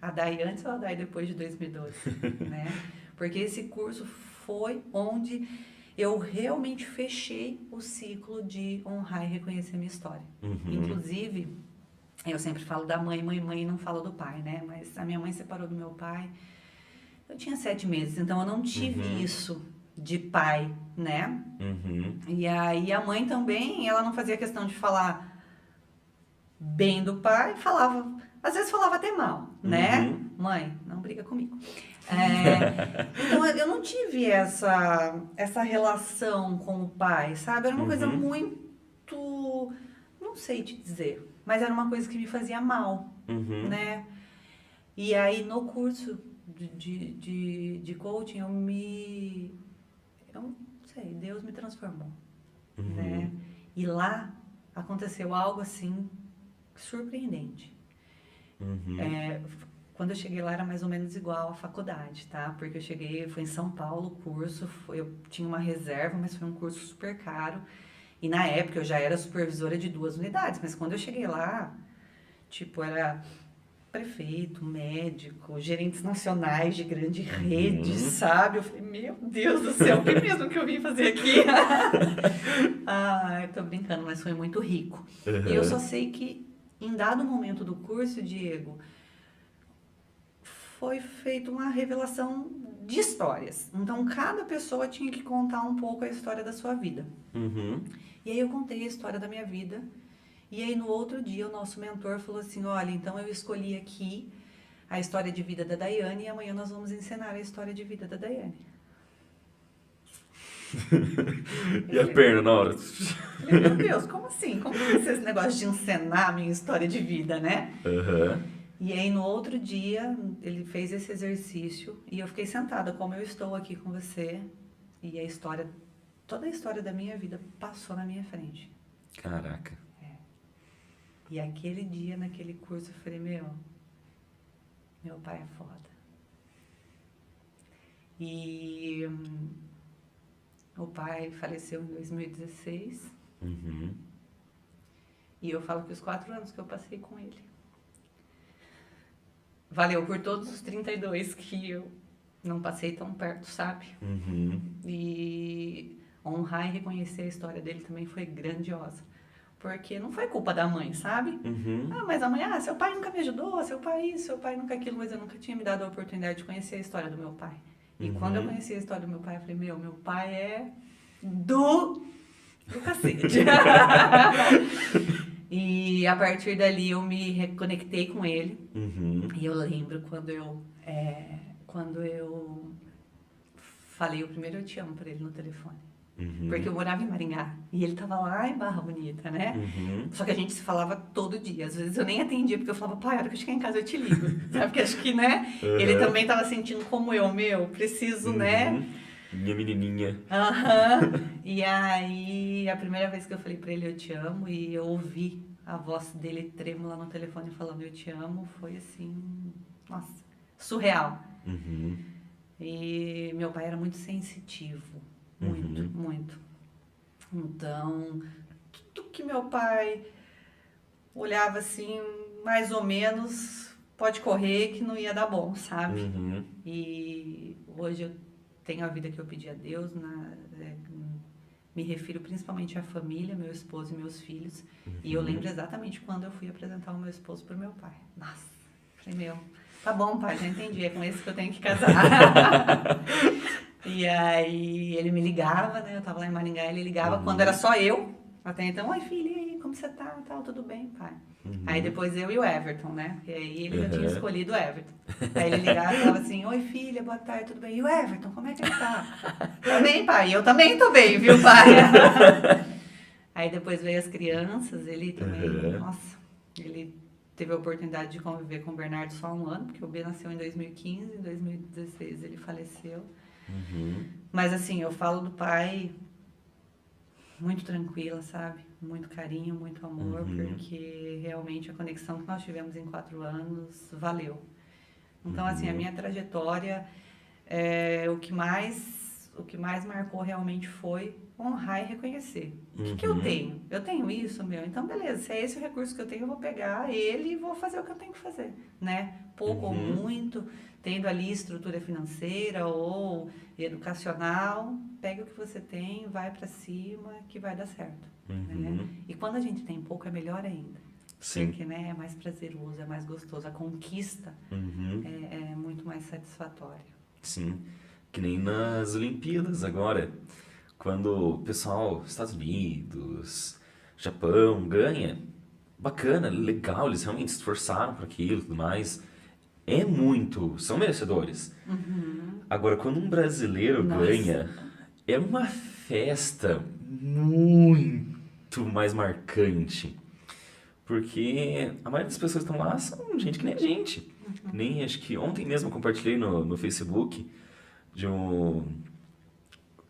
A DAI antes ou a DAI depois de 2012, [laughs] né? Porque esse curso foi onde eu realmente fechei o ciclo de honrar e reconhecer minha história. Uhum. Inclusive, eu sempre falo da mãe, mãe, mãe, não falo do pai, né? Mas a minha mãe separou do meu pai. Eu tinha sete meses, então eu não tive Uhum. isso de pai, né? Uhum. E aí a mãe também, ela não fazia questão de falar bem do pai, falava, às vezes falava até mal, né? Uhum. Mãe, não briga comigo. [laughs] É, então eu- não tive essa, essa relação com o pai, sabe? Era uma coisa Uhum. muito. Não sei te dizer, mas era uma coisa que me fazia mal, Uhum. né? E aí no curso de, de, de, de coaching eu me. Eu não sei, Deus me transformou, Uhum. né? E lá aconteceu algo assim surpreendente. Uhum. É, quando eu cheguei lá era mais ou menos igual à faculdade, tá? Porque eu cheguei, foi em São Paulo o curso, foi- eu tinha uma reserva, mas foi um curso super caro. E na época eu já era supervisora de duas unidades, mas quando eu cheguei lá, tipo, era prefeito, médico, gerentes nacionais de grande rede, Uhum. sabe? Eu falei, meu Deus do céu, o que mesmo que eu vim fazer aqui? [laughs] ah, eu tô brincando, mas foi muito rico. E eu só sei que em dado momento do curso, Diego, foi feita uma revelação de histórias. Então cada pessoa tinha que contar um pouco a história da sua vida. Uhum. E aí eu contei a história da minha vida. E aí no outro dia o nosso mentor falou assim: "Olha, então eu escolhi aqui a história de vida da Daiane e amanhã nós vamos encenar a história de vida da Daiane". [laughs] E a perna na hora? Falei, Meu Deus, como assim? Como vai ser esse negócio de encenar a minha história de vida, né? Aham. E aí no outro dia ele fez esse exercício e eu fiquei sentada como eu estou aqui com você e a história, toda a história da minha vida passou na minha frente. Caraca. E aquele dia naquele curso eu falei, meu, meu pai é foda. E hum, o pai faleceu em 2016 Uhum. e eu falo que os quatro anos que eu passei com ele valeu por todos os 32 que eu não passei tão perto, sabe? Uhum. E honrar e reconhecer a história dele também foi grandiosa. Porque não foi culpa da mãe, sabe? Uhum. Ah, mas a mãe, ah, seu pai nunca me ajudou, seu pai isso, seu pai nunca aquilo, mas eu nunca tinha me dado a oportunidade de conhecer a história do meu pai. E Uhum. quando eu conheci a história do meu pai, eu falei, meu, meu pai é do, do cacete. [laughs] e a partir dali eu me reconectei com ele. Uhum. E eu lembro quando eu, é, quando eu falei o primeiro eu te amo pra ele no telefone. Uhum. Porque eu morava em Maringá e ele tava lá em Barra Bonita, né? Uhum. Só que a gente se falava todo dia. Às vezes eu nem atendia, porque eu falava, pai, a hora que eu chegar em casa eu te ligo. [laughs] Sabe? Porque acho que, né? Ele Uhum. também tava sentindo como eu, meu, preciso, né? Uhum. Minha menininha. Aham. E aí, a primeira vez que eu falei pra ele, eu te amo, e eu ouvi a voz dele trêmula no telefone falando, eu te amo, foi assim, nossa, surreal. Uhum. E meu pai era muito sensitivo, muito, Uhum. muito. Então, tudo que meu pai olhava assim, mais ou menos, pode correr que não ia dar bom, sabe? Uhum. E hoje eu tenho a vida que eu pedi a Deus, na, é, me refiro principalmente à família, meu esposo e meus filhos. E eu lembro exatamente quando eu fui apresentar o meu esposo para o meu pai. Nossa, falei, meu, tá bom, pai, já entendi, é com esse que eu tenho que casar. [laughs] e aí ele me ligava, né? Eu tava lá em Maringá, ele ligava Uhum. quando era só eu. Até então, oi filha, como você tá? Tal, tudo bem, pai? Uhum. Aí depois eu e o Everton, né? Porque aí ele já tinha escolhido o Everton. Aí ele ligava e falava assim, oi filha, boa tarde, tudo bem? E o Everton, como é que ele tá? Tá bem, pai? Eu também tô bem, viu, pai? [laughs] Aí depois veio as crianças, ele também, Uhum. nossa, ele teve a oportunidade de conviver com o Bernardo só um ano, porque o B nasceu em 2015, em 2016 ele faleceu. Uhum. Mas assim, eu falo do pai muito tranquila, sabe? Muito carinho, muito amor, Uhum. porque realmente a conexão que nós tivemos em quatro anos valeu. Então, assim, a Uhum. minha trajetória, é, o que mais o que mais marcou realmente foi honrar e reconhecer. O que, que eu Uhum. tenho? Eu tenho isso, meu. Então, beleza. Se é esse o recurso que eu tenho, eu vou pegar ele e vou fazer o que eu tenho que fazer, né? Pouco Uhum. ou muito, tendo ali estrutura financeira ou educacional, pega o que você tem, vai pra cima, que vai dar certo. Né? Uhum. E quando a gente tem pouco, é melhor ainda. Sim. Porque né, é mais prazeroso, é mais gostoso. A conquista Uhum. é, é muito mais satisfatória. Sim. Que nem nas Olimpíadas agora. Quando o pessoal, Estados Unidos, Japão, ganha. Bacana, legal, eles realmente se esforçaram para aquilo e tudo mais. É muito, são merecedores. Agora, quando um brasileiro Nossa. ganha, é uma festa muito mais marcante. Porque a maioria das pessoas que estão lá são gente que nem a gente. Nem acho que ontem mesmo eu compartilhei no, no Facebook de um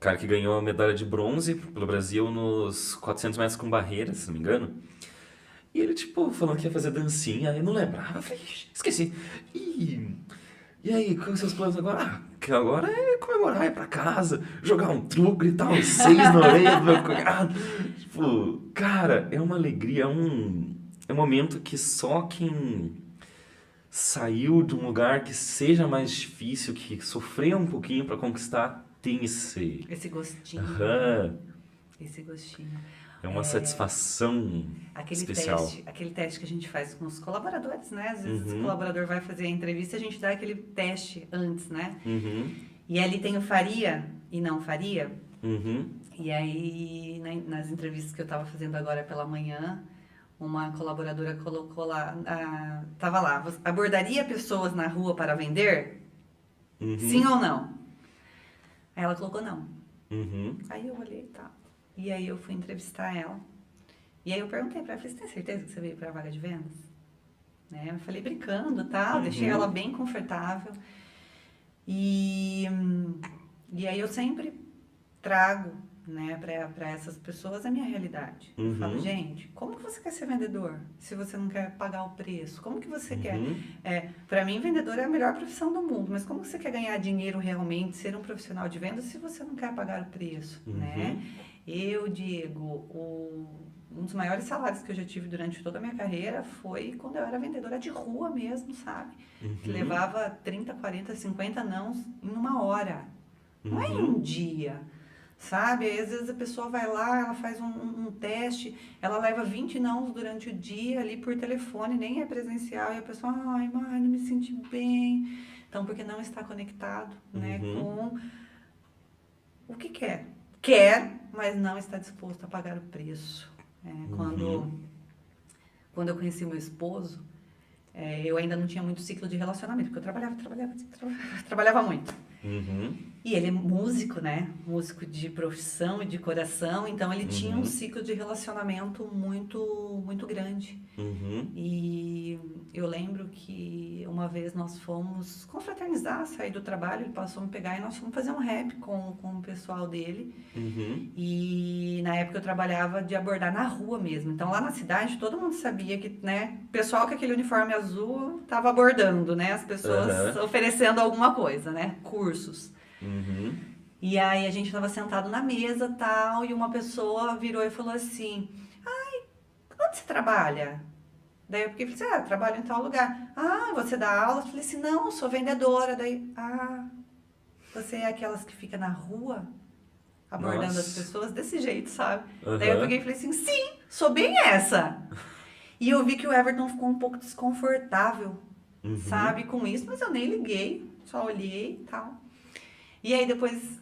cara que ganhou a medalha de bronze pelo Brasil nos 400 metros com barreira, se não me engano. E ele, tipo, falando que ia fazer dancinha, eu não lembrava, eu falei, "Ixi, esqueci. E, e aí, quais são seus planos agora? Ah, que agora é comemorar, ir pra casa, jogar um truco, gritar uns [laughs] seis na orelha do meu cunhado. Tipo, cara, é uma alegria, é um, é um momento que só quem saiu de um lugar que seja mais difícil, que sofreu um pouquinho pra conquistar, tem esse... Esse gostinho. Aham, Esse gostinho. É uma satisfação Aquele especial. teste, aquele teste que a gente faz com os colaboradores, né? Às vezes Uhum. o colaborador vai fazer a entrevista, a gente dá aquele teste antes, né? Uhum, E ali tem o faria e não faria. uhum, E aí, na- nas entrevistas que eu estava fazendo agora pela manhã, uma colaboradora colocou lá, ah, tava lá, "Você abordaria pessoas na rua para vender? uhum, Sim ou não? Aí ela colocou não. uhum, Aí eu olhei e tal. E aí eu fui entrevistar ela. E aí eu perguntei pra ela, você tem certeza que você veio pra vaga de vendas? Né? Eu falei brincando tal, Uhum. deixei ela bem confortável. E, e aí eu sempre trago né, para essas pessoas a minha realidade. Eu Uhum. falo, gente, como que você quer ser vendedor se você não quer pagar o preço? Como que você quer uhum, é, para mim, vendedor é a melhor profissão do mundo, mas como você quer ganhar dinheiro realmente, ser um profissional de vendas, se você não quer pagar o preço, Uhum. né? Eu, Diego, o- um dos maiores salários que eu já tive durante toda a minha carreira foi quando eu era vendedora de rua mesmo, sabe? Que uhum, levava 30, 40, 50 nãos em uma hora. Não é em um dia, sabe? Às vezes a pessoa vai lá, ela faz um, um- um teste, ela leva 20 nãos durante o dia ali por telefone, nem é presencial, e a pessoa, ai, mãe, não me senti bem. Então, porque não está conectado, né, Uhum. com o que quer. Quer, mas não está disposto a pagar o preço. É, quando, Uhum. quando eu conheci meu esposo, é, eu ainda não tinha muito ciclo de relacionamento, porque eu trabalhava, trabalhava, trabalhava, trabalhava muito. uhum, E ele é músico, né? Músico de profissão e de coração, então ele tinha um Uhum. ciclo de relacionamento muito muito grande. uhum, E eu lembro que uma vez nós fomos confraternizar, sair do trabalho, ele passou a me pegar e nós fomos fazer um rap com, com o pessoal dele. uhum, E na época eu trabalhava de abordar na rua mesmo. Então lá na cidade todo mundo sabia que, né, o pessoal com aquele uniforme azul tava abordando, né, as pessoas oferecendo alguma coisa, né, cursos. Uhum, E aí a gente tava sentado na mesa tal, e uma pessoa virou e falou assim: Ai, onde você trabalha? Daí eu fiquei falei assim, ah, trabalho em tal lugar. Ah, você dá aula? Eu falei assim, não, sou vendedora. Daí, ah, você é aquelas que fica na rua abordando as Nossa. pessoas desse jeito, sabe? Aham. Daí eu peguei e falei assim, sim, sou bem essa. E eu vi que o Everton ficou um pouco desconfortável uhum. sabe, com isso, mas eu nem liguei, só olhei e tal. E aí depois,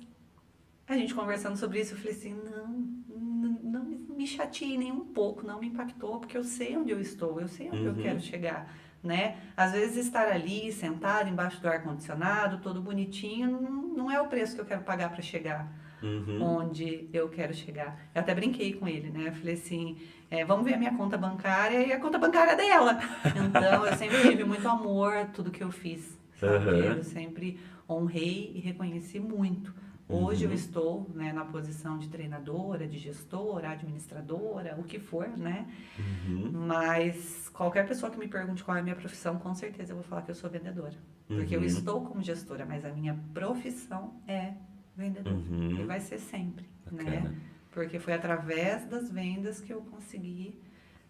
a gente conversando sobre isso, eu falei assim, não, não, não me- chateei nem um pouco, não me impactou, porque eu sei onde eu estou, eu sei onde eu Uhum. quero chegar, né? Às vezes estar ali, sentado embaixo do ar-condicionado, todo bonitinho, não, não é o preço que eu quero pagar para chegar Uhum. onde eu quero chegar. Eu até brinquei com ele, né? Eu falei assim, é, vamos ver a minha conta bancária e a conta bancária dela. [laughs] Então, eu sempre tive muito amor tudo que eu fiz, sabe? Aham. Eu sempre honrei e reconheci muito. Hoje Uhum. eu estou né, na posição de treinadora, de gestora, administradora, o que for, né? Uhum. Mas qualquer pessoa que me pergunte qual é a minha profissão, com certeza eu vou falar que eu sou vendedora. Porque eu Uhum. estou como gestora, mas a minha profissão é vendedor. Uhum. E vai ser sempre, né? Bacana. Porque foi através das vendas que eu consegui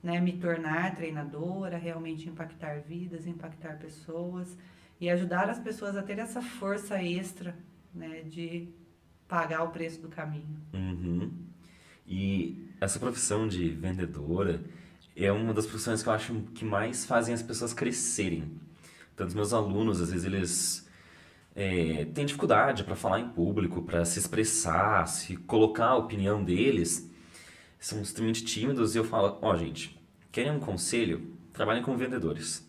né, me tornar treinadora, realmente impactar vidas, impactar pessoas e ajudar as pessoas a ter essa força extra né, de pagar o preço do caminho. Uhum. E essa profissão de vendedora é uma das profissões que eu acho que mais fazem as pessoas crescerem. Tanto os meus alunos, às vezes eles é, têm dificuldade para falar em público, para se expressar, se colocar a opinião deles, são extremamente tímidos e eu falo, ó gente, querem um conselho? Trabalhem como vendedores.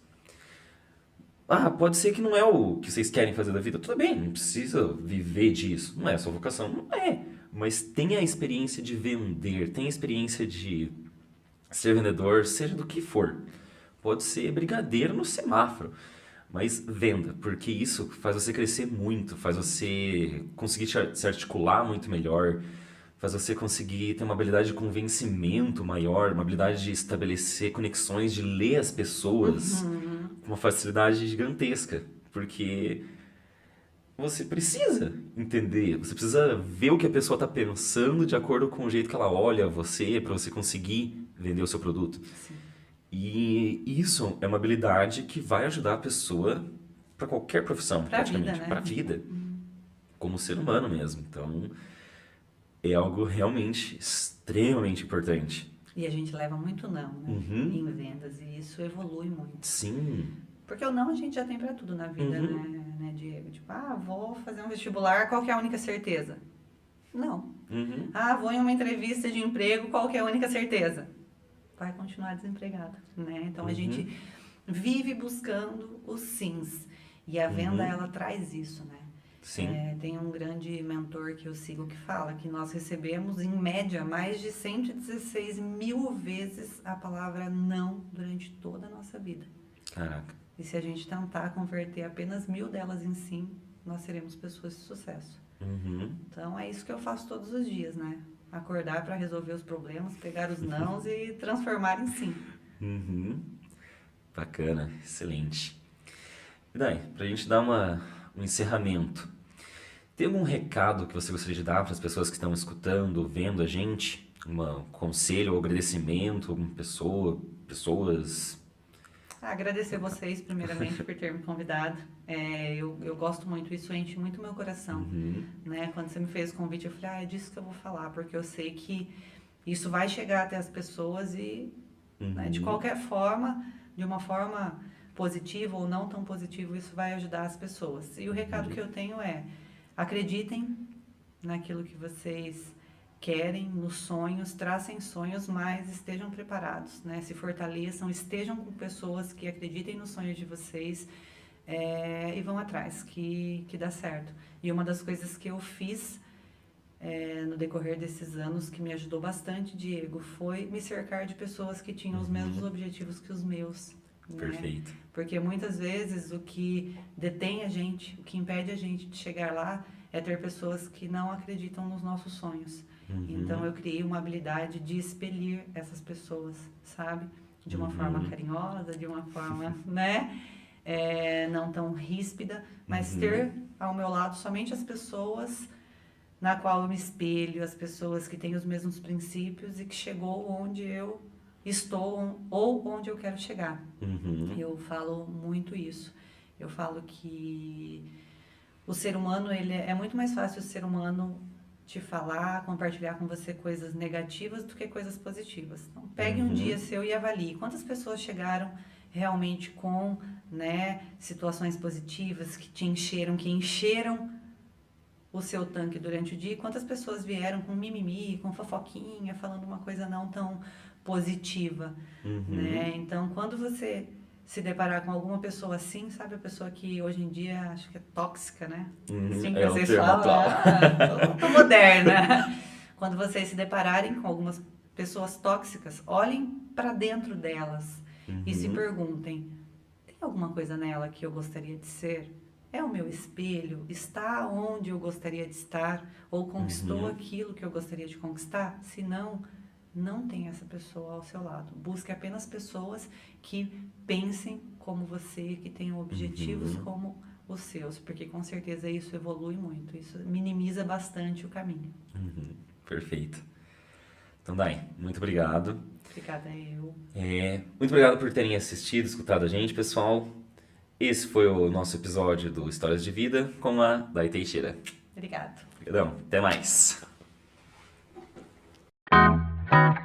Ah, pode ser que não é o que vocês querem fazer da vida. Tudo bem, não precisa viver disso. Não é a sua vocação. Não é. Mas tenha a experiência de vender, tenha a experiência de ser vendedor, seja do que for. Pode ser brigadeiro no semáforo. Mas venda, porque isso faz você crescer muito, faz você conseguir se articular muito melhor, faz você conseguir ter uma habilidade de convencimento maior, uma habilidade de estabelecer conexões, de ler as pessoas com uma facilidade gigantesca, porque você precisa entender, você precisa ver o que a pessoa está pensando de acordo com o jeito que ela olha você, para você conseguir vender o seu produto. Sim. E isso é uma habilidade que vai ajudar a pessoa para qualquer profissão, Pra vida, praticamente, né? para a vida, como ser humano mesmo. Então, é algo realmente extremamente importante. E a gente leva muito não né, Uhum. em vendas e isso evolui muito. Sim. Porque o não a gente já tem pra tudo na vida, Uhum. né, né, Diego? Tipo, ah, vou fazer um vestibular, qual que é a única certeza? Não. Uhum. Ah, vou em uma entrevista de emprego, qual que é a única certeza? Vai continuar desempregado, né? Então a Uhum. gente vive buscando os sims. E a venda, Uhum. ela traz isso, né? Sim. É, tem um grande mentor que eu sigo que fala que nós recebemos, em média, mais de 116 mil vezes a palavra não durante toda a nossa vida. Caraca. E se a gente tentar converter apenas mil delas em sim, nós seremos pessoas de sucesso. Uhum. Então é isso que eu faço todos os dias, né? Acordar para resolver os problemas, pegar os nãos e transformar em sim. Uhum. Bacana, excelente. E daí, pra gente dar uma, um encerramento, tem algum recado que você gostaria de dar para as pessoas que estão escutando, vendo a gente? Um conselho ou agradecimento, alguma pessoa, pessoas? Ah, Agradecer vocês, primeiramente, por ter me convidado. É, eu, eu gosto muito, isso enche muito meu coração. Uhum. né? Quando você me fez o convite, eu falei, ah, é disso que eu vou falar, porque eu sei que isso vai chegar até as pessoas e, né, de Uhum. qualquer forma, de uma forma positiva ou não tão positiva, isso vai ajudar as pessoas. E o recado que eu tenho é, acreditem naquilo que vocês querem, nos sonhos, tracem sonhos, mas estejam preparados, né? Se fortaleçam, estejam com pessoas que acreditem nos sonhos de vocês é, e vão atrás, que, que dá certo. E uma das coisas que eu fiz é, no decorrer desses anos que me ajudou bastante, Diego, foi me cercar de pessoas que tinham os Uhum. mesmos objetivos que os meus. Né? Perfeito. Porque muitas vezes o que detém a gente, o que impede a gente de chegar lá, é ter pessoas que não acreditam nos nossos sonhos. Uhum. Então eu criei uma habilidade de expelir essas pessoas, sabe? De uma Uhum. forma carinhosa, de uma forma, [laughs] né? É, não tão ríspida, mas Uhum. ter ao meu lado somente as pessoas na qual eu me espelho, as pessoas que têm os mesmos princípios e que chegou onde eu estou ou onde eu quero chegar. Uhum. Eu falo muito isso. Eu falo que o ser humano, ele é é muito mais fácil o ser humano te falar, compartilhar com você coisas negativas do que coisas positivas. Então, pegue um Uhum. dia seu e avalie quantas pessoas chegaram realmente com, né, situações positivas que te encheram, que encheram o seu tanque durante o dia, e quantas pessoas vieram com mimimi, com fofoquinha, falando uma coisa não tão positiva Uhum. né? Então, quando você se deparar com alguma pessoa assim, sabe a pessoa que hoje em dia acho que é tóxica, né? Uhum. Assim que É vocês termo falam, ah, tô, tô moderna. [laughs] Quando vocês se depararem com algumas pessoas tóxicas, olhem para dentro delas e se Uhum. perguntem: tem alguma coisa nela que eu gostaria de ser? É o meu espelho? Está onde eu gostaria de estar? Ou conquistou Uhum. aquilo que eu gostaria de conquistar? Se não, não tem essa pessoa ao seu lado. Busque apenas pessoas que pensem como você, que tenham objetivos Uhum. como os seus, porque com certeza isso evolui muito, isso minimiza bastante o caminho. Uhum, perfeito. Então, Dai, muito obrigado. Obrigada eu. É, muito obrigado por terem assistido, escutado a gente, pessoal. Esse foi o nosso episódio do Histórias de Vida com a Dai Teixeira. Obrigada. Obrigadão, até mais. Thank you.